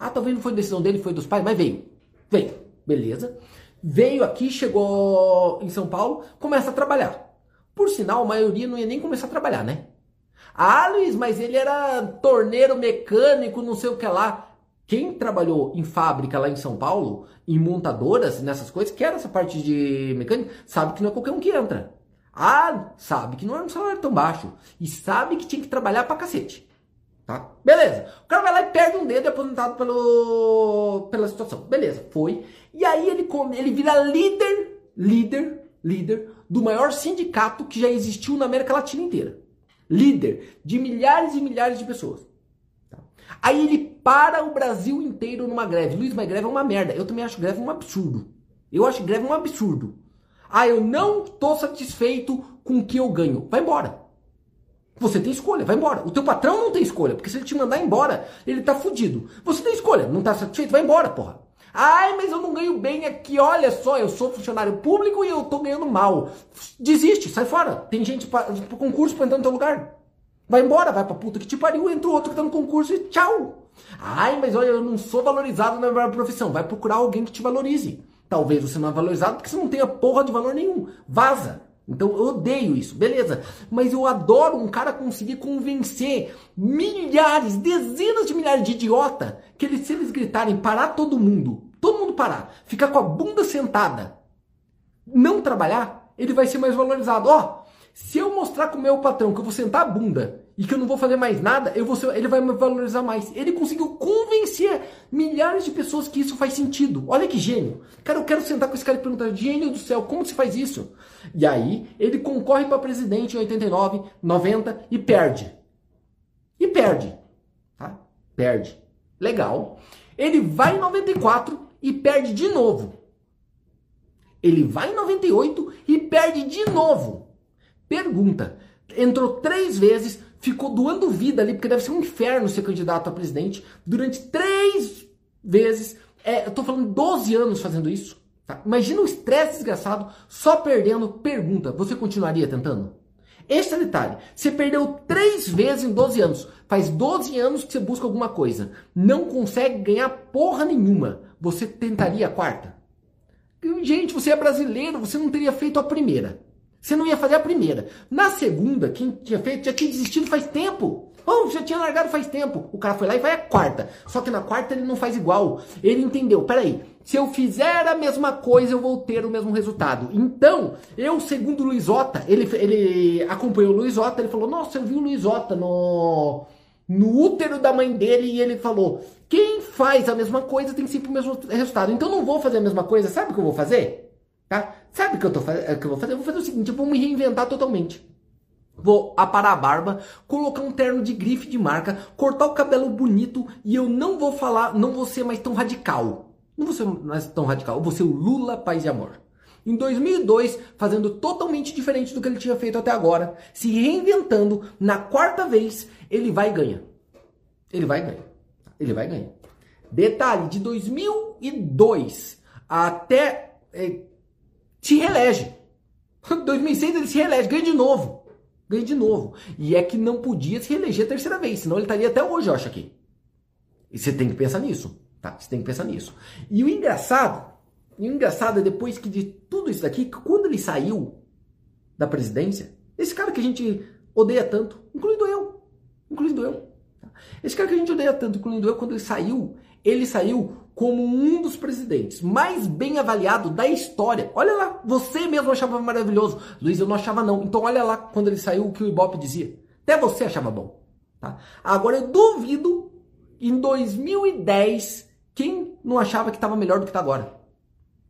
Ah, talvez não foi decisão dele, foi dos pais, mas veio. Veio. Beleza. Veio aqui, chegou em São Paulo, começa a trabalhar. Por sinal, a maioria não ia nem começar a trabalhar, né? Ah, Luiz, mas ele era torneiro mecânico, não sei o que lá. Quem trabalhou em fábrica lá em São Paulo, em montadoras, nessas coisas, que era essa parte de mecânica, sabe que não é qualquer um que entra. Ah, sabe que não é um salário tão baixo. E sabe que tinha que trabalhar pra cacete. Tá? Beleza. O cara vai lá e perde um dedo é aposentado pelo, pela situação. Beleza, foi. E aí ele, ele vira líder, líder, líder do maior sindicato que já existiu na América Latina inteira. Líder de milhares e milhares de pessoas. Aí ele para o Brasil inteiro numa greve. Luiz, mas greve é uma merda. Eu também acho greve um absurdo. Eu acho greve um absurdo. Ah, eu não tô satisfeito com o que eu ganho. Vai embora. Você tem escolha, vai embora. O teu patrão não tem escolha, porque se ele te mandar embora, ele tá fudido. Você tem escolha, não tá satisfeito, vai embora, porra. Ai, mas eu não ganho bem aqui, olha só, eu sou funcionário público e eu tô ganhando mal. Desiste, sai fora. Tem gente para concurso pra entrar no teu lugar. Vai embora, vai pra puta que te pariu, entra outro que tá no concurso e tchau. Ai, mas olha, eu não sou valorizado na minha profissão. Vai procurar alguém que te valorize. Talvez você não é valorizado porque você não tenha porra de valor nenhum. Vaza. Então eu odeio isso, beleza. Mas eu adoro um cara conseguir convencer milhares, dezenas de milhares de idiota que eles, se eles gritarem parar todo mundo, todo mundo parar, ficar com a bunda sentada, não trabalhar, ele vai ser mais valorizado. Ó, oh, se eu mostrar com o meu patrão que eu vou sentar a bunda e que eu não vou fazer mais nada, eu vou ser, ele vai me valorizar mais. Ele conseguiu convencer milhares de pessoas que isso faz sentido. Olha que gênio. Cara, eu quero sentar com esse cara e perguntar, gênio do céu, como se faz isso? E aí, ele concorre para presidente em 89, 90 e perde. E perde. Tá? Perde. Legal. Ele vai em 94 e perde de novo. Ele vai em 98 e perde de novo. Pergunta. Entrou três vezes, ficou doando vida ali, porque deve ser um inferno ser candidato a presidente, durante três vezes. É, eu tô falando 12 anos fazendo isso. Tá? Imagina o estresse desgraçado, só perdendo. Pergunta, você continuaria tentando? Este é o detalhe. Você perdeu três vezes em 12 anos. Faz 12 anos que você busca alguma coisa. Não consegue ganhar porra nenhuma. Você tentaria a quarta? Gente, você é brasileiro, você não teria feito a primeira. Você não ia fazer a primeira. Na segunda, quem tinha feito já tinha desistido faz tempo. Oh, já tinha largado faz tempo. O cara foi lá e vai a quarta. Só que na quarta ele não faz igual. Ele entendeu, peraí, se eu fizer a mesma coisa, eu vou ter o mesmo resultado. Então, eu, segundo o Luizota, ele, ele acompanhou o Luizota, ele falou, nossa, eu vi o Luizota no, no útero da mãe dele e ele falou, quem faz a mesma coisa tem sempre o mesmo resultado. Então não vou fazer a mesma coisa, sabe o que eu vou fazer? Tá? Sabe o que eu, que eu vou fazer? Eu vou fazer o seguinte, eu vou me reinventar totalmente. Vou aparar a barba, colocar um terno de grife de marca, cortar o cabelo bonito e eu não vou falar, não vou ser mais tão radical. Não vou ser mais tão radical, eu vou ser o Lula Paz e Amor. Em 2002, fazendo totalmente diferente do que ele tinha feito até agora, se reinventando, na quarta vez, ele vai ganhar. Ele vai ganhar. Ele vai ganhar. Detalhe, de 2002 até é, se reelege. [laughs] 2006 ele se reelege, ganha de novo. Ganha de novo. E é que não podia se reeleger a terceira vez, senão ele estaria até hoje, eu acho aqui. E você tem que pensar nisso, tá? Você tem que pensar nisso. E o engraçado, o engraçado é depois que de tudo isso daqui, quando ele saiu da presidência, esse cara que a gente odeia tanto, incluindo eu, incluindo eu, tá? esse cara que a gente odeia tanto, incluindo eu, quando ele saiu, ele saiu como um dos presidentes mais bem avaliado da história. Olha lá, você mesmo achava maravilhoso. Luiz, eu não achava não. Então olha lá quando ele saiu o que o Ibope dizia. Até você achava bom. Tá? Agora eu duvido em 2010 quem não achava que estava melhor do que está agora.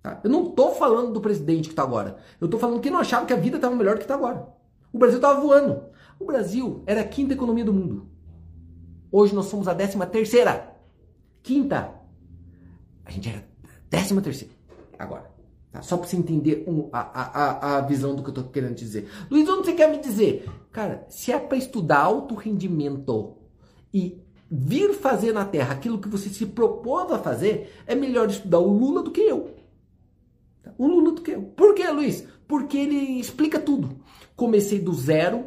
Tá? Eu não estou falando do presidente que está agora. Eu estou falando quem não achava que a vida estava melhor do que está agora. O Brasil estava voando. O Brasil era a quinta economia do mundo. Hoje nós somos a décima terceira. Quinta. A gente era décima terceira. Agora. Tá? Só para você entender um, a, a, a visão do que eu estou querendo dizer. Luiz, onde você quer me dizer? Cara, se é para estudar alto rendimento e vir fazer na Terra aquilo que você se propôs a fazer, é melhor estudar o Lula do que eu. Tá? O Lula do que eu. Por que, Luiz? Porque ele explica tudo. Comecei do zero,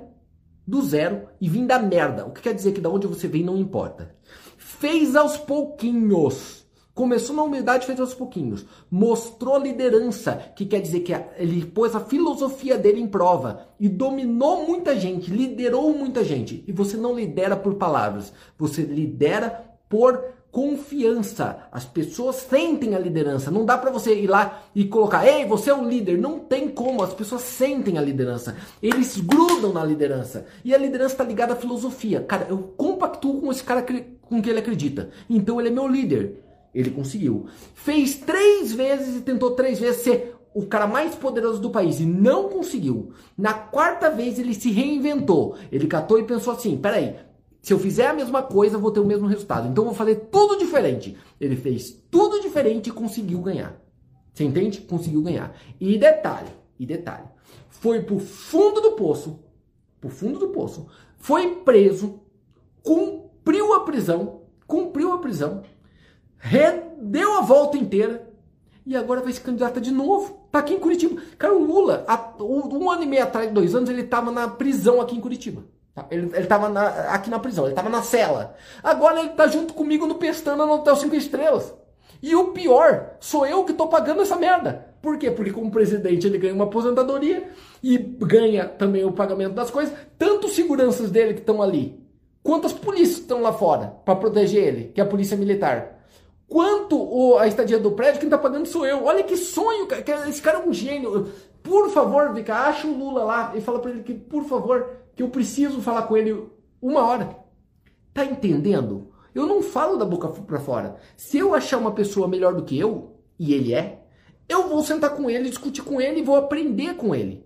do zero e vim da merda. O que quer dizer que da onde você vem não importa. Fez aos pouquinhos. Começou na humildade, fez aos pouquinhos. Mostrou liderança, que quer dizer que ele pôs a filosofia dele em prova e dominou muita gente, liderou muita gente. E você não lidera por palavras, você lidera por confiança. As pessoas sentem a liderança. Não dá para você ir lá e colocar, ei, você é o líder. Não tem como. As pessoas sentem a liderança. Eles grudam na liderança. E a liderança está ligada à filosofia. Cara, eu compactuo com esse cara com que ele acredita. Então ele é meu líder. Ele conseguiu. Fez três vezes e tentou três vezes ser o cara mais poderoso do país e não conseguiu. Na quarta vez ele se reinventou. Ele catou e pensou assim: peraí, se eu fizer a mesma coisa, vou ter o mesmo resultado. Então vou fazer tudo diferente. Ele fez tudo diferente e conseguiu ganhar. Você entende? Conseguiu ganhar. E detalhe, e detalhe, foi pro fundo do poço, pro fundo do poço, foi preso, cumpriu a prisão, cumpriu a prisão, deu a volta inteira e agora vai se candidatar de novo. Tá aqui em Curitiba. Cara, o Lula, um ano e meio atrás, dois anos, ele tava na prisão aqui em Curitiba. Tá? Ele, ele tava na, aqui na prisão, ele tava na cela. Agora ele tá junto comigo no Pestana no Hotel 5 Estrelas. E o pior, sou eu que tô pagando essa merda. Por quê? Porque como presidente ele ganha uma aposentadoria e ganha também o pagamento das coisas. Tanto os seguranças dele que estão ali, quanto as polícias estão lá fora para proteger ele, que é a polícia militar. Quanto o, a estadia do prédio, quem tá pagando sou eu. Olha que sonho, cara. Esse cara é um gênio. Por favor, Vika, acha o Lula lá e fala para ele que, por favor, que eu preciso falar com ele uma hora. Tá entendendo? Eu não falo da boca para fora. Se eu achar uma pessoa melhor do que eu, e ele é, eu vou sentar com ele, discutir com ele e vou aprender com ele.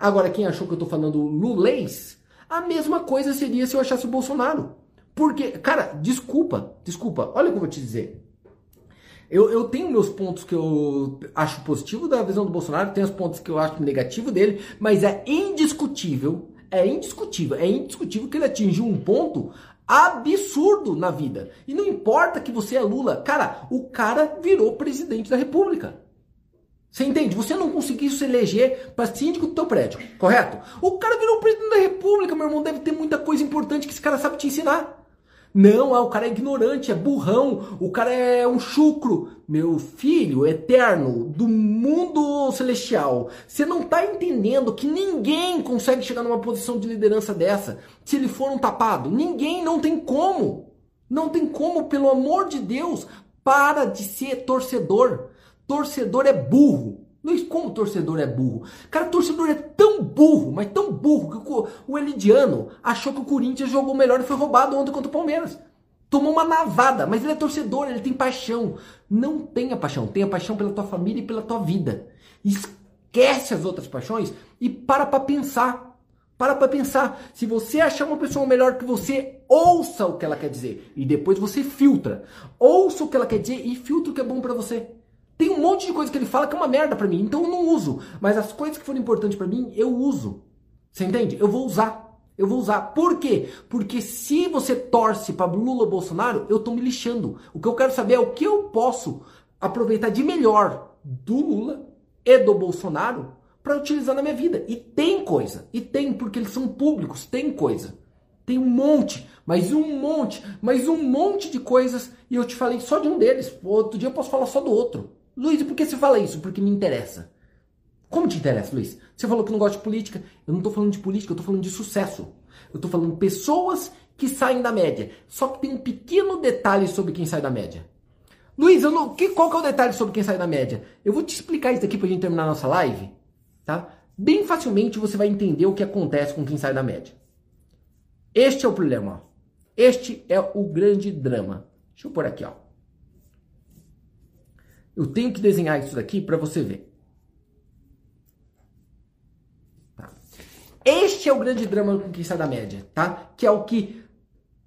Agora, quem achou que eu tô falando lulês, a mesma coisa seria se eu achasse o Bolsonaro. Porque, cara, desculpa, desculpa, olha o que eu vou te dizer. Eu, eu tenho meus pontos que eu acho positivo da visão do Bolsonaro, tenho os pontos que eu acho negativo dele, mas é indiscutível, é indiscutível, é indiscutível que ele atingiu um ponto absurdo na vida. E não importa que você é Lula, cara, o cara virou presidente da República. Você entende? Você não conseguiu se eleger para síndico do teu prédio, correto? O cara virou presidente da República, meu irmão, deve ter muita coisa importante que esse cara sabe te ensinar. Não, ah, o cara é ignorante, é burrão, o cara é um chucro. Meu filho eterno do mundo celestial, você não está entendendo que ninguém consegue chegar numa posição de liderança dessa se ele for um tapado. Ninguém, não tem como. Não tem como, pelo amor de Deus, para de ser torcedor. Torcedor é burro. Como o torcedor é burro? Cara, o torcedor é tão burro, mas tão burro, que o, o Elidiano achou que o Corinthians jogou melhor e foi roubado ontem contra o Palmeiras. Tomou uma navada, mas ele é torcedor, ele tem paixão. Não tenha paixão, tenha paixão pela tua família e pela tua vida. Esquece as outras paixões e para para pensar. Para para pensar. Se você achar uma pessoa melhor que você, ouça o que ela quer dizer e depois você filtra. Ouça o que ela quer dizer e filtra o que é bom para você. Tem um monte de coisa que ele fala que é uma merda para mim, então eu não uso. Mas as coisas que foram importantes para mim, eu uso. Você entende? Eu vou usar. Eu vou usar. Por quê? Porque se você torce para Lula ou Bolsonaro, eu tô me lixando. O que eu quero saber é o que eu posso aproveitar de melhor do Lula e do Bolsonaro para utilizar na minha vida. E tem coisa. E tem, porque eles são públicos, tem coisa. Tem um monte, mais um monte, mais um monte de coisas. E eu te falei só de um deles. Outro dia eu posso falar só do outro. Luiz, por que você fala isso? Porque me interessa. Como te interessa, Luiz? Você falou que não gosta de política. Eu não estou falando de política, eu estou falando de sucesso. Eu estou falando pessoas que saem da média. Só que tem um pequeno detalhe sobre quem sai da média. Luiz, eu não, que, qual que é o detalhe sobre quem sai da média? Eu vou te explicar isso aqui pra gente terminar a nossa live, tá? Bem facilmente você vai entender o que acontece com quem sai da média. Este é o problema. Este é o grande drama. Deixa eu pôr aqui, ó. Eu tenho que desenhar isso daqui para você ver. Tá. Este é o grande drama quem sai da média, tá? Que é o que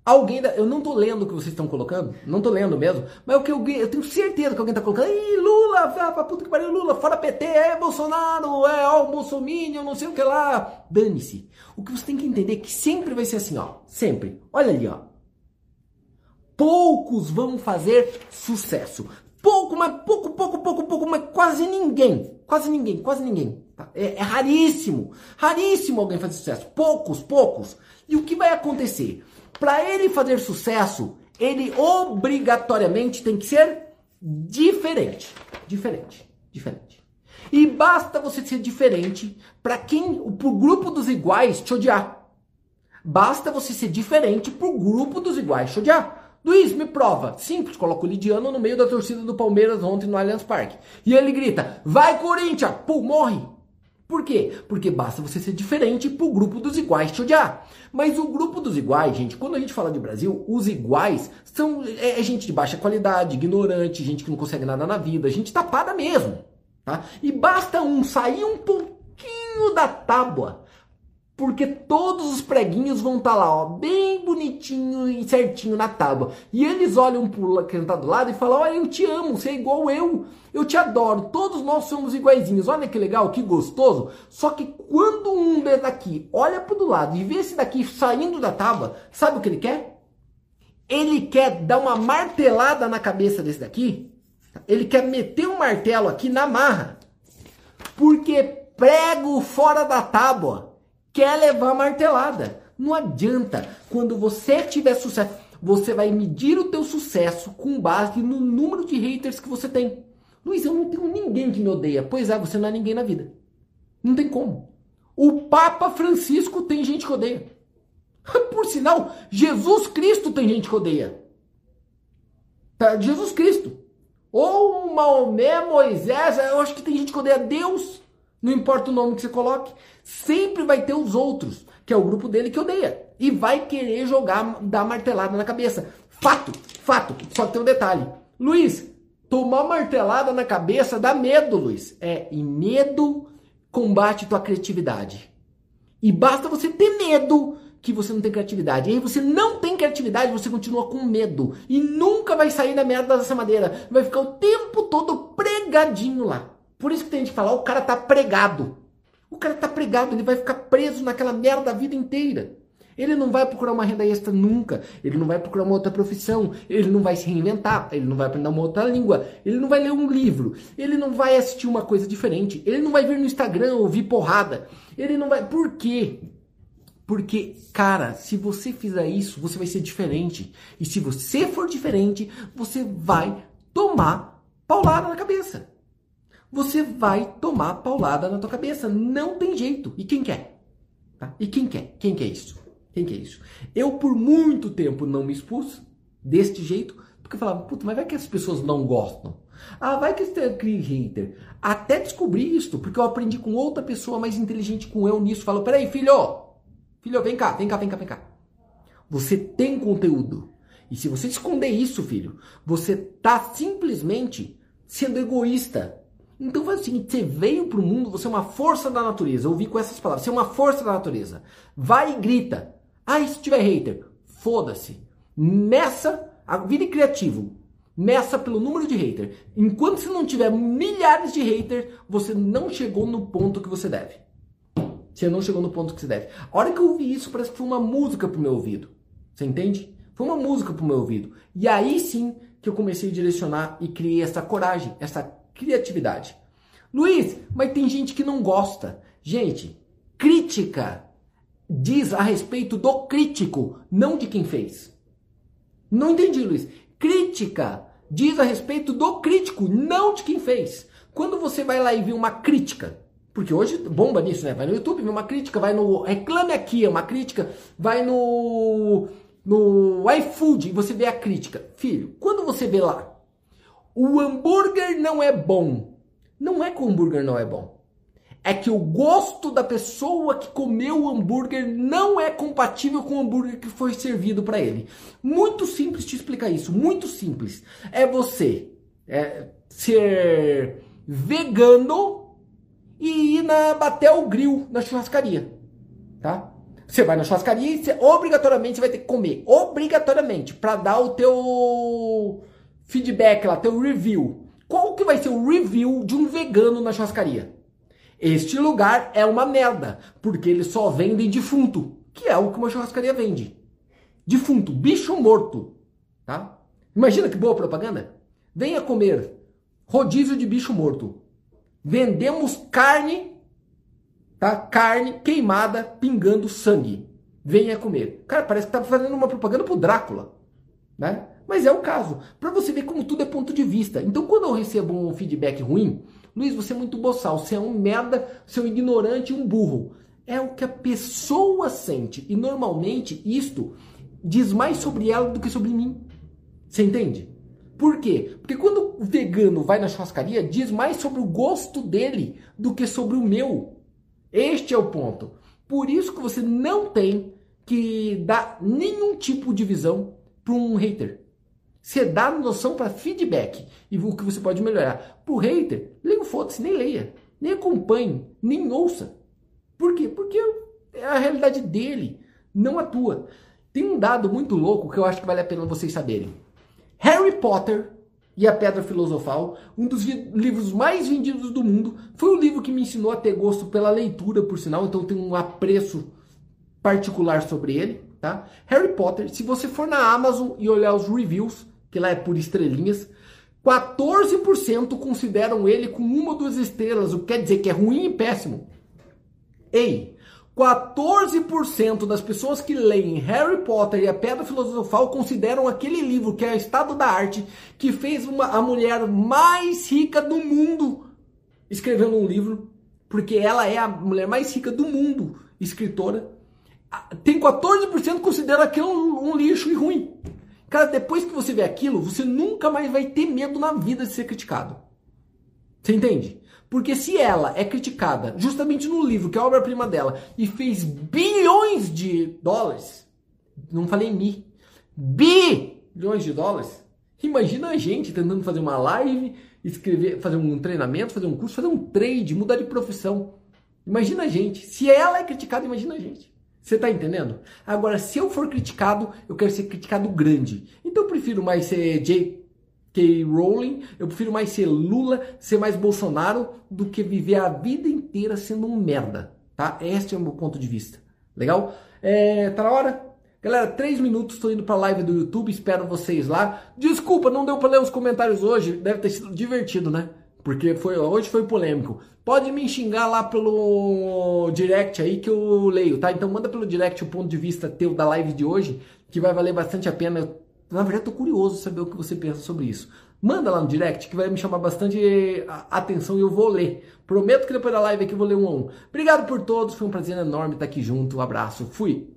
Alguém, da, eu não tô lendo o que vocês estão colocando, não tô lendo mesmo, mas o que eu, eu tenho certeza que alguém tá colocando, Ih, Lula, pra puta que pariu, Lula, fora PT, é Bolsonaro, é ó, Bolsonaro, não sei o que lá. Dane-se. O que você tem que entender é que sempre vai ser assim, ó, sempre. Olha ali, ó. Poucos vão fazer sucesso. Pouco, mas pouco, pouco, pouco, pouco, mas quase ninguém. Quase ninguém, quase ninguém. Tá? É, é raríssimo, raríssimo alguém fazer sucesso. Poucos, poucos. E o que vai acontecer? Para ele fazer sucesso, ele obrigatoriamente tem que ser diferente. Diferente. Diferente. E basta você ser diferente para quem, pro grupo dos iguais te odiar. Basta você ser diferente pro grupo dos iguais te odiar. Luiz, me prova. Simples, coloca o Lidiano no meio da torcida do Palmeiras ontem no Allianz Parque. E ele grita: Vai, Corinthians! Pô, morre! Por quê? Porque basta você ser diferente para o grupo dos iguais te odiar. Mas o grupo dos iguais, gente, quando a gente fala de Brasil, os iguais são é, é gente de baixa qualidade, ignorante, gente que não consegue nada na vida, gente tapada mesmo. Tá? E basta um sair um pouquinho da tábua porque todos os preguinhos vão estar tá lá, ó, bem bonitinho e certinho na tábua. E eles olham pro quem tá do lado e falam: Olha, eu te amo, você é igual eu. Eu te adoro, todos nós somos iguaizinhos. Olha que legal, que gostoso. Só que quando um daqui olha pro do lado e vê esse daqui saindo da tábua, sabe o que ele quer? Ele quer dar uma martelada na cabeça desse daqui. Ele quer meter um martelo aqui na marra. Porque prego fora da tábua quer levar martelada. Não adianta. Quando você tiver sucesso, você vai medir o teu sucesso com base no número de haters que você tem. Luiz, eu não tenho ninguém que me odeia. Pois é, você não é ninguém na vida. Não tem como. O Papa Francisco tem gente que odeia. [laughs] Por sinal, Jesus Cristo tem gente que odeia. Tá? Jesus Cristo. Ou Maomé, Moisés, eu acho que tem gente que odeia Deus. Não importa o nome que você coloque. Sempre vai ter os outros, que é o grupo dele que odeia. E vai querer jogar, dar martelada na cabeça. Fato, fato. Só que tem um detalhe. Luiz, tomar martelada na cabeça dá medo, Luiz. É, e medo combate tua criatividade. E basta você ter medo que você não tem criatividade. E aí você não tem criatividade, você continua com medo. E nunca vai sair da merda dessa maneira. Vai ficar o tempo todo pregadinho lá. Por isso que tem gente que fala, o cara tá pregado. O cara tá pregado, ele vai ficar preso naquela merda a vida inteira. Ele não vai procurar uma renda extra nunca. Ele não vai procurar uma outra profissão. Ele não vai se reinventar. Ele não vai aprender uma outra língua. Ele não vai ler um livro. Ele não vai assistir uma coisa diferente. Ele não vai vir no Instagram ouvir porrada. Ele não vai. Por quê? Porque, cara, se você fizer isso, você vai ser diferente. E se você for diferente, você vai tomar paulada na cabeça você vai tomar paulada na tua cabeça. Não tem jeito. E quem quer? Tá? E quem quer? Quem quer isso? Quem quer isso? Eu, por muito tempo, não me expus deste jeito, porque eu falava, puta, mas vai que as pessoas não gostam. Ah, vai que você cria hater. Até descobrir isso, porque eu aprendi com outra pessoa mais inteligente com eu nisso. Falou, peraí, filho, filho, vem cá, vem cá, vem cá, vem cá. Você tem conteúdo. E se você esconder isso, filho, você tá simplesmente sendo egoísta. Então faz o seguinte, você veio para o mundo, você é uma força da natureza. Eu ouvi com essas palavras, você é uma força da natureza. Vai e grita. Ah, e se tiver hater? Foda-se. Meça, a vire criativo. Meça pelo número de hater. Enquanto você não tiver milhares de haters, você não chegou no ponto que você deve. Você não chegou no ponto que você deve. A hora que eu ouvi isso, parece que foi uma música pro meu ouvido. Você entende? Foi uma música pro meu ouvido. E aí sim que eu comecei a direcionar e criei essa coragem, essa criatividade. Luiz, mas tem gente que não gosta. Gente, crítica diz a respeito do crítico, não de quem fez. Não entendi, Luiz. Crítica diz a respeito do crítico, não de quem fez. Quando você vai lá e vê uma crítica, porque hoje bomba nisso, né? Vai no YouTube, vê uma crítica, vai no Reclame Aqui, é uma crítica, vai no no iFood e você vê a crítica. Filho, quando você vê lá o hambúrguer não é bom. Não é que o hambúrguer não é bom. É que o gosto da pessoa que comeu o hambúrguer não é compatível com o hambúrguer que foi servido para ele. Muito simples te explicar isso, muito simples. É você é, ser vegano e ir na bater o grill na churrascaria, tá? Você vai na churrascaria e você, obrigatoriamente você vai ter que comer, obrigatoriamente, para dar o teu feedback lá, teu review. Qual que vai ser o review de um vegano na churrascaria? Este lugar é uma merda, porque eles só vendem defunto, que é o que uma churrascaria vende. Defunto, bicho morto, tá? Imagina que boa propaganda. Venha comer rodízio de bicho morto. Vendemos carne, tá? Carne queimada, pingando sangue. Venha comer. Cara, parece que tá fazendo uma propaganda pro Drácula, né? Mas é o caso. Para você ver como tudo é ponto de vista. Então, quando eu recebo um feedback ruim, Luiz, você é muito boçal, você é um merda, você é um ignorante, um burro. É o que a pessoa sente. E normalmente isto diz mais sobre ela do que sobre mim. Você entende? Por quê? Porque quando o vegano vai na churrascaria, diz mais sobre o gosto dele do que sobre o meu. Este é o ponto. Por isso que você não tem que dar nenhum tipo de visão para um hater. Você dá noção para feedback e o que você pode melhorar. Pro hater, liga o foda-se, nem leia, nem acompanhe, nem ouça. Por quê? Porque é a realidade dele, não a tua. Tem um dado muito louco que eu acho que vale a pena vocês saberem. Harry Potter e a Pedra Filosofal, um dos livros mais vendidos do mundo, foi o livro que me ensinou a ter gosto pela leitura, por sinal, então tenho um apreço particular sobre ele, tá? Harry Potter, se você for na Amazon e olhar os reviews, que lá é por estrelinhas, 14% consideram ele com uma ou duas estrelas, o que quer dizer que é ruim e péssimo. Ei, 14% das pessoas que leem Harry Potter e a Pedra Filosofal consideram aquele livro que é o estado da arte que fez uma, a mulher mais rica do mundo escrevendo um livro, porque ela é a mulher mais rica do mundo, escritora. Tem 14% que consideram aquilo um, um lixo e ruim. Cara, depois que você vê aquilo, você nunca mais vai ter medo na vida de ser criticado. Você entende? Porque se ela é criticada justamente no livro, que é a obra-prima dela, e fez bilhões de dólares, não falei mi, bilhões de dólares, imagina a gente tentando fazer uma live, escrever, fazer um treinamento, fazer um curso, fazer um trade, mudar de profissão. Imagina a gente. Se ela é criticada, imagina a gente. Você tá entendendo? Agora, se eu for criticado, eu quero ser criticado grande. Então eu prefiro mais ser J. K. Rowling, eu prefiro mais ser Lula, ser mais Bolsonaro, do que viver a vida inteira sendo um merda, tá? Este é o meu ponto de vista. Legal? É, tá na hora? Galera, três minutos, estou indo para a live do YouTube, espero vocês lá. Desculpa, não deu para ler os comentários hoje, deve ter sido divertido, né? Porque foi, hoje foi polêmico. Pode me xingar lá pelo direct aí que eu leio, tá? Então manda pelo direct o ponto de vista teu da live de hoje, que vai valer bastante a pena. Eu na verdade, estou curioso saber o que você pensa sobre isso. Manda lá no direct que vai me chamar bastante atenção e eu vou ler. Prometo que depois da live aqui eu vou ler um a um. Obrigado por todos, foi um prazer enorme estar aqui junto. Um abraço, fui!